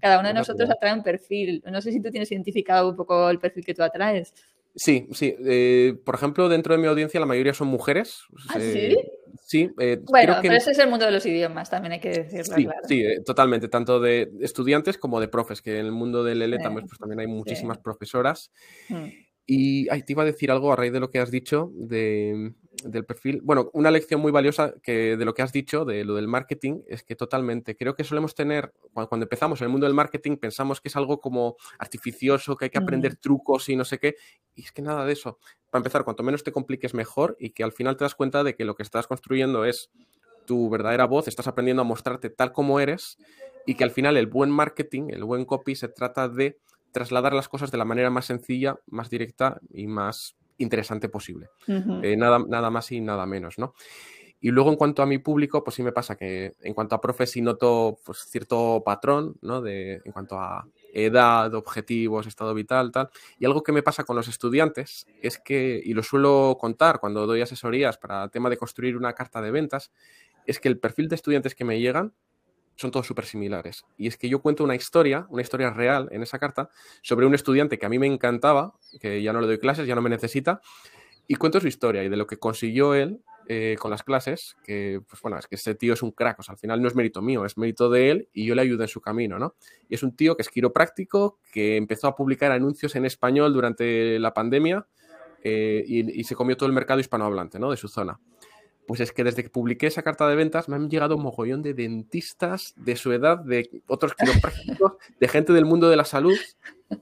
cada uno de nosotros atrae un perfil. No sé si tú tienes identificado un poco el perfil que tú atraes. Sí, sí. Eh, por ejemplo, dentro de mi audiencia la mayoría son mujeres. ¿Ah, sí? Sí. Eh, bueno, pero ese es el mundo de los idiomas, también hay que decirlo. Sí, sí eh, totalmente. Tanto de estudiantes como de profes, que en el mundo del ELE también, pues, también hay muchísimas profesoras. Mm. Y te iba a decir algo a raíz de lo que has dicho de, del perfil. Bueno, una lección muy valiosa que de lo que has dicho, de lo del marketing, es que totalmente, creo que solemos tener, cuando, empezamos en el mundo del marketing, pensamos que es algo como artificioso, que hay que aprender trucos y no sé qué, y es que nada de eso. Para empezar, cuanto menos te compliques mejor y que al final te das cuenta de que lo que estás construyendo es tu verdadera voz, estás aprendiendo a mostrarte tal como eres y que al final el buen marketing, el buen copy se trata de trasladar las cosas de la manera más sencilla, más directa y más interesante posible. Eh, nada, nada más y nada menos, ¿no? Y luego en cuanto a mi público, pues sí me pasa que en cuanto a profes sí noto pues, cierto patrón, ¿no? De, en cuanto a edad, objetivos, estado vital, tal. Y algo que me pasa con los estudiantes es que, y lo suelo contar cuando doy asesorías para el tema de construir una carta de ventas, es que el perfil de estudiantes que me llegan son todos súper similares. Y es que yo cuento una historia, una historia real en esa carta, sobre un estudiante que a mí me encantaba, que ya no le doy clases, ya no me necesita, y cuento su historia y de lo que consiguió él eh, con las clases, que pues bueno, es que ese tío es un crack, o sea, al final no es mérito mío, es mérito de él y yo le ayudo en su camino, ¿no? Y es un tío que es quiropráctico, que empezó a publicar anuncios en español durante la pandemia eh, y, y, se comió todo el mercado hispanohablante, ¿no? De su zona. Pues es que desde que publiqué esa carta de ventas me han llegado un mogollón de dentistas de su edad, de otros quiroprácticos, de gente del mundo de la salud,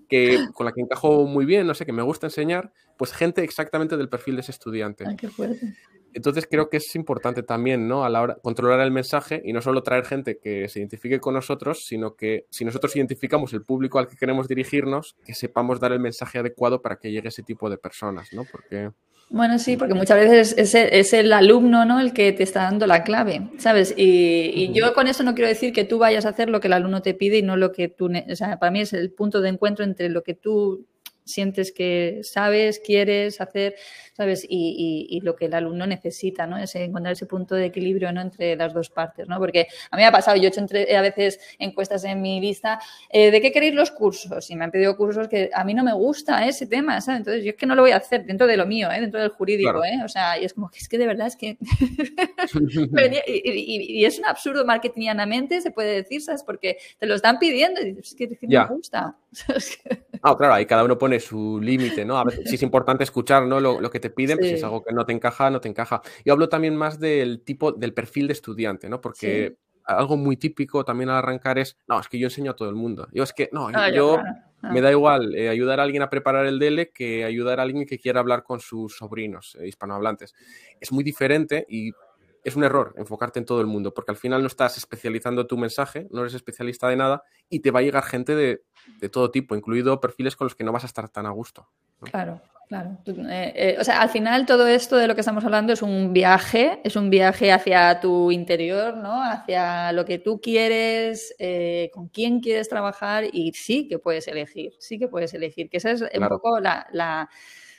que, con la que encajo muy bien, no sé, que me gusta enseñar, pues gente exactamente del perfil de ese estudiante. Ay, qué fuerte. Entonces creo que es importante también, ¿no? A la hora controlar el mensaje y no solo traer gente que se identifique con nosotros, sino que si nosotros identificamos el público al que queremos dirigirnos, que sepamos dar el mensaje adecuado para que llegue ese tipo de personas, ¿no? Porque Bueno, sí, porque muchas veces es el, es el alumno, ¿no? El que te está dando la clave, ¿sabes? Y, y yo con eso no quiero decir que tú vayas a hacer lo que el alumno te pide y no lo que tú... O sea, para mí es el punto de encuentro entre lo que tú sientes que sabes, quieres hacer, ¿sabes? Y, y- y lo que el alumno necesita, ¿no? Es encontrar ese punto de equilibrio, ¿no? Entre las dos partes, ¿no? Porque a mí me ha pasado, yo he hecho entre- a veces encuestas en mi lista, eh, ¿de qué queréis los cursos? Y me han pedido cursos que a mí no me gusta ese tema, ¿sabes? Entonces yo es que no lo voy a hacer dentro de lo mío, ¿eh? Dentro del jurídico, Claro. ¿eh? O sea, y es como que es que de verdad es que... Y, es un absurdo marketingianamente, se puede decir, ¿sabes? Porque te lo están pidiendo y dices, es que, es que no Ya. me gusta. Ah, claro, ahí cada uno pone su límite, ¿no? A veces sí es importante escuchar, ¿no? Lo, lo que te piden, pues si es algo que no te encaja, no te encaja. Yo hablo también más del tipo, del perfil de estudiante, ¿no? Porque algo muy típico también al arrancar es, no, es que yo enseño a todo el mundo. Yo es que, no, Ah, yo claro. Ah. me da igual eh, ayudar a alguien a preparar el DELE que ayudar a alguien que quiera hablar con sus sobrinos eh, hispanohablantes. Es muy diferente y es un error enfocarte en todo el mundo, porque al final no estás especializando tu mensaje, no eres especialista de nada y te va a llegar gente de, de todo tipo, incluido perfiles con los que no vas a estar tan a gusto. Claro, claro. Eh, eh, o sea, al final todo esto de lo que estamos hablando es un viaje, es un viaje hacia tu interior, ¿no? Hacia lo que tú quieres, eh, con quién quieres trabajar y sí que puedes elegir, sí que puedes elegir, que esa es un Claro. poco la, la,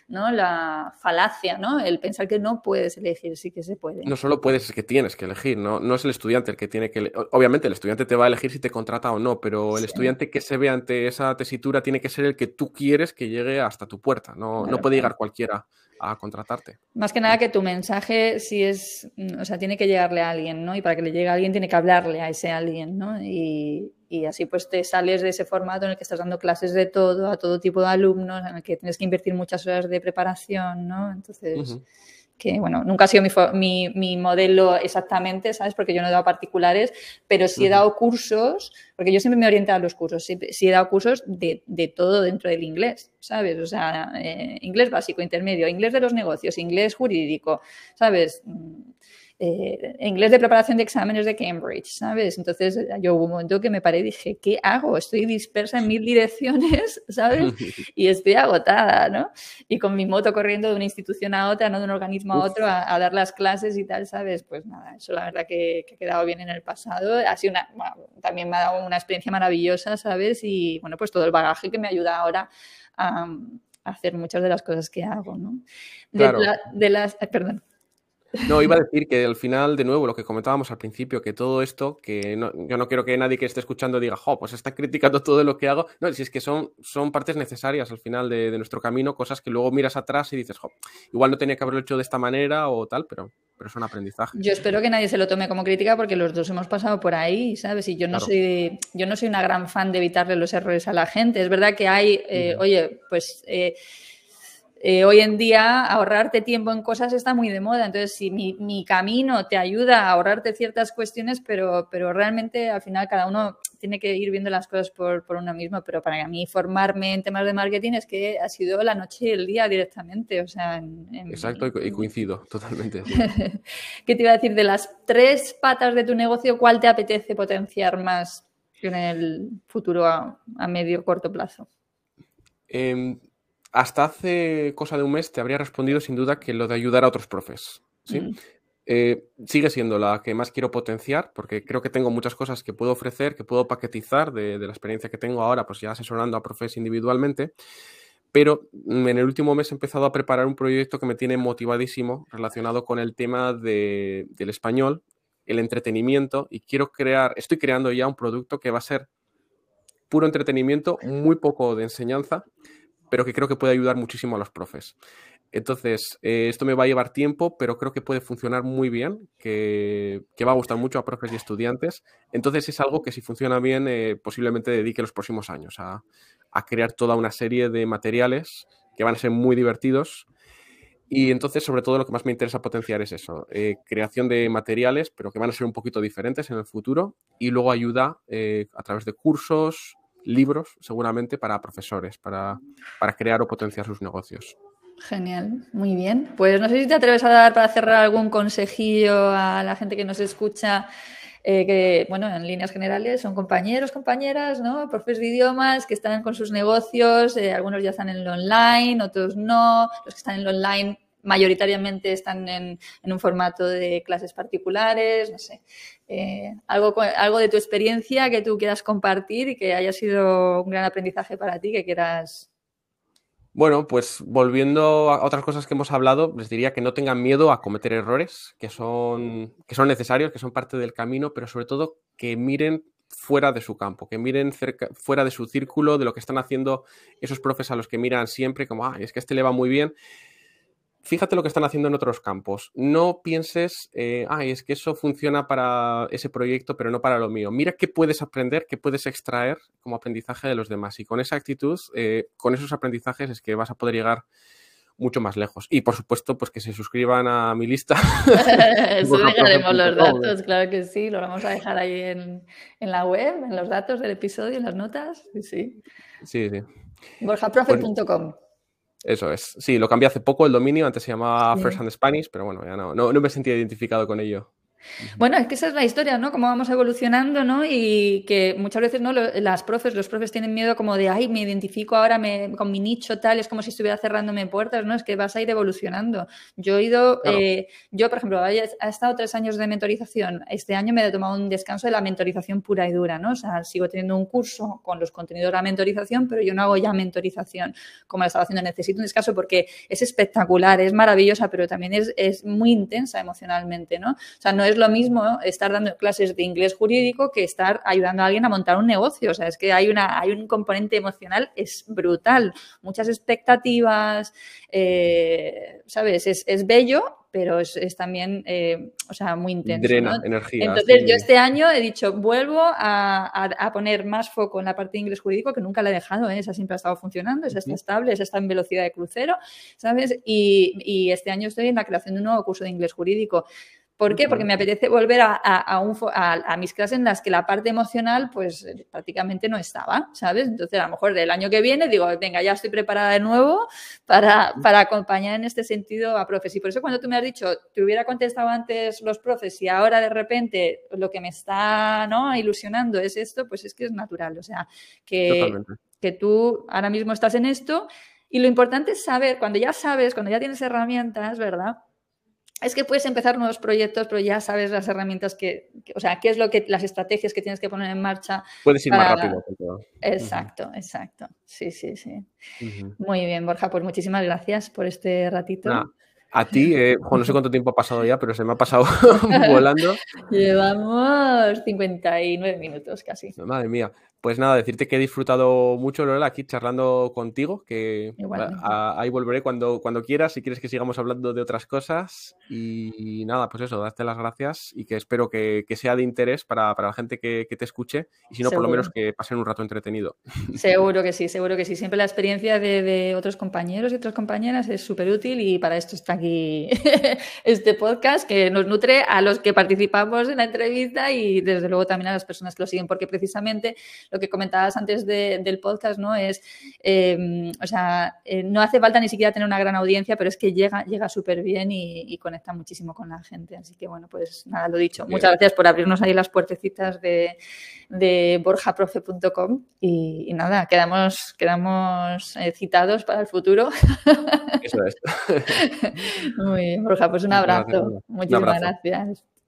¿no? la falacia, ¿no? El pensar que no puedes elegir, sí que se puede. No solo puedes, es que tienes que elegir, ¿no? No es el estudiante el que tiene que... Obviamente el estudiante te va a elegir si te contrata o no, pero el Sí. estudiante que se ve ante esa tesitura tiene que ser el que tú quieres que llegue hasta tu puerta, no, no puede claro. llegar cualquiera a contratarte. Más que nada que tu mensaje sí es, o sea, tiene que llegarle a alguien, ¿no? Y para que le llegue a alguien tiene que hablarle a ese alguien, ¿no? Y, y así pues te sales de ese formato en el que estás dando clases de todo, a todo tipo de alumnos, en el que tienes que invertir muchas horas de preparación, ¿no? Entonces, que bueno, nunca ha sido mi, mi, mi modelo exactamente, ¿sabes? Porque yo no he dado particulares, pero sí he dado cursos, porque yo siempre me he orientado a los cursos, sí, sí he dado cursos de, de todo dentro del inglés, ¿sabes? O sea, eh, inglés básico, intermedio, inglés de los negocios, inglés jurídico, ¿sabes? Eh, inglés de preparación de exámenes de Cambridge, ¿sabes? Entonces yo hubo un momento que me paré y dije, ¿qué hago? Estoy dispersa en mil direcciones, ¿sabes? y estoy agotada, ¿no? Y con mi moto corriendo de una institución a otra, no de un organismo a otro, a, a dar las clases y tal, ¿sabes? Pues nada, eso la verdad que, que ha quedado bien en el pasado. Ha sido una, bueno, también me ha dado una experiencia maravillosa, ¿sabes? Y bueno, pues todo el bagaje que me ayuda ahora a, a hacer muchas de las cosas que hago, ¿no? De, Claro. la- de las, perdón. No, iba a decir que al final, de nuevo, lo que comentábamos al principio, que todo esto, que no- yo no quiero que nadie que esté escuchando diga, jo, pues está criticando todo lo que hago. No, si es que son, son partes necesarias al final de, de nuestro camino, cosas que luego miras atrás y dices, jo, igual no tenía que haberlo hecho de esta manera o tal, pero, pero son aprendizaje. Yo espero que nadie se lo tome como crítica porque los dos hemos pasado por ahí, ¿sabes? Y yo no Claro. soy, yo no soy una gran fan de evitarle los errores a la gente. Es verdad que hay, eh, oye, pues eh, eh, hoy en día ahorrarte tiempo en cosas está muy de moda. Entonces, si mi, mi camino te ayuda a ahorrarte ciertas cuestiones, pero, pero realmente al final cada uno tiene que ir viendo las cosas por, por uno mismo. Pero para mí formarme en temas de marketing es que ha sido la noche y el día directamente. O sea, en- en- Exacto, y, co- y coincido totalmente. ¿Qué te iba a decir? De las tres patas de tu negocio, ¿cuál te apetece potenciar más en el futuro a, a medio corto plazo? Em, hasta hace cosa de un mes te habría respondido sin duda que lo de ayudar a otros profes. ¿sí? Mm. Eh, sigue siendo la que más quiero potenciar porque creo que tengo muchas cosas que puedo ofrecer, que puedo paquetizar de, de la experiencia que tengo ahora, pues ya asesorando a profes individualmente. Pero en el último mes he empezado a preparar un proyecto que me tiene motivadísimo relacionado con el tema de- del español, el entretenimiento y quiero crear, estoy creando ya un producto que va a ser puro entretenimiento, muy poco de enseñanza, pero que creo que puede ayudar muchísimo a los profes. Entonces, eh, esto me va a llevar tiempo, pero creo que puede funcionar muy bien, que, que va a gustar mucho a profes y estudiantes. Entonces, es algo que si funciona bien, eh, posiblemente dedique los próximos años a, a crear toda una serie de materiales que van a ser muy divertidos. Y entonces, sobre todo, lo que más me interesa potenciar es eso, eh, creación de materiales, pero que van a ser un poquito diferentes en el futuro, y luego ayuda a través de cursos, libros, seguramente, para profesores, para, para crear o potenciar sus negocios. Genial, muy bien. Pues no sé si te atreves a dar para cerrar algún consejillo a la gente que nos escucha, eh, que, bueno, en líneas generales son compañeros, compañeras, ¿no? Profes de idiomas que están con sus negocios, eh, algunos ya están en lo online, otros no, los que están en lo online mayoritariamente están en, un formato de clases particulares, no sé. Eh, algo, algo de tu experiencia que tú quieras compartir y que haya sido un gran aprendizaje para ti, que quieras bueno, pues volviendo a otras cosas que hemos hablado, les diría que no tengan miedo a cometer errores, que son, que son necesarios, que son parte del camino, pero sobre todo que miren fuera de su campo, que miren fuera de su círculo, de lo que están haciendo esos profes a los que miran siempre, como, ah, es que este le va muy bien, fíjate lo que están haciendo en otros campos. No pienses, eh, ay, es que eso funciona para ese proyecto, pero no para lo mío. Mira qué puedes aprender, qué puedes extraer como aprendizaje de los demás. Y con esa actitud, eh, con esos aprendizajes, es que vas a poder llegar mucho más lejos. Y por supuesto, pues que se suscriban a mi lista. Eso dejaremos los datos, claro que sí. Lo vamos a dejar ahí en, la web, en los datos del episodio, en las notas. Sí, sí. Sí, sí. Borjaprofe.com. Eso es. Sí, lo cambié hace poco el dominio, antes se llamaba First and Spanish, pero bueno, ya no, no, no me sentía identificado con ello. Bueno, es que esa es la historia, ¿no? Cómo vamos evolucionando, ¿no? Y que muchas veces, ¿no? Las profes, los profes tienen miedo como de, ay, me identifico ahora me, con mi nicho tal, es como si estuviera cerrándome puertas, ¿no? Es que vas a ir evolucionando. Yo he ido, eh, yo, por ejemplo, he estado tres años de mentorización. Este año me he tomado un descanso de la mentorización pura y dura, ¿no? O sea, sigo teniendo un curso con los contenidos de la mentorización, pero yo no hago ya mentorización como la estaba haciendo. Necesito un descanso porque es espectacular, es maravillosa, pero también es, es muy intensa emocionalmente, ¿no? O sea, no es lo mismo estar dando clases de inglés jurídico que estar ayudando a alguien a montar un negocio. O sea, es que hay, una, hay un componente emocional, es brutal. Muchas expectativas, eh, ¿sabes? Es, es, bello, pero es, también, eh, o sea, muy intenso. Drena energía. Entonces, yo este año he dicho, vuelvo a, poner más foco en la parte de inglés jurídico, que nunca la he dejado, ¿eh? esa siempre ha estado funcionando, esa está estable, esa está en velocidad de crucero, ¿sabes? Y, y este año estoy en la creación de un nuevo curso de inglés jurídico. ¿Por qué? Porque me apetece volver a, mis clases en las que la parte emocional pues prácticamente no estaba, ¿sabes? Entonces a lo mejor del año que viene digo, venga, ya estoy preparada de nuevo para, acompañar en este sentido a profes. Y por eso cuando tú me has dicho, te hubiera contestado antes los profes y ahora de repente lo que me está ¿no? ilusionando es esto, pues es que es natural. O sea, que, que tú ahora mismo estás en esto y lo importante es saber, cuando ya sabes, cuando ya tienes herramientas, ¿verdad? Es que puedes empezar nuevos proyectos, pero ya sabes las herramientas que, o sea, qué es lo que, las estrategias que tienes que poner en marcha. Puedes ir más rápido. Exacto, exacto. Sí, sí, sí. Muy bien, Borja, pues muchísimas gracias por este ratito. A ti, eh, no sé cuánto tiempo ha pasado ya, pero se me ha pasado volando. Llevamos 59 minutos casi. Madre mía. Pues nada, decirte que he disfrutado mucho, Lola, aquí charlando contigo, que ahí volveré cuando, cuando quieras, si quieres que sigamos hablando de otras cosas. Y, nada, pues eso, darte las gracias y que espero que, sea de interés para, la gente que, te escuche y si no, por lo menos que pasen un rato entretenido. Seguro que sí, seguro que sí. Siempre la experiencia de, de otros compañeros y otras compañeras es súper útil y para esto está aquí este podcast que nos nutre a los que participamos en la entrevista y desde luego también a las personas que lo siguen, porque precisamente lo que comentabas antes del podcast, ¿no? Es, em, o sea, eh, no hace falta ni siquiera tener una gran audiencia, pero es que llega, llega súper bien y, conecta muchísimo con la gente. Así que, bueno, pues nada, lo dicho. Muchas gracias por abrirnos ahí las puertecitas de, de borjaprofe.com y, nada, quedamos, quedamos eh, citados para el futuro. Eso es. Muy bien, Borja, pues un abrazo. Muchísimas gracias.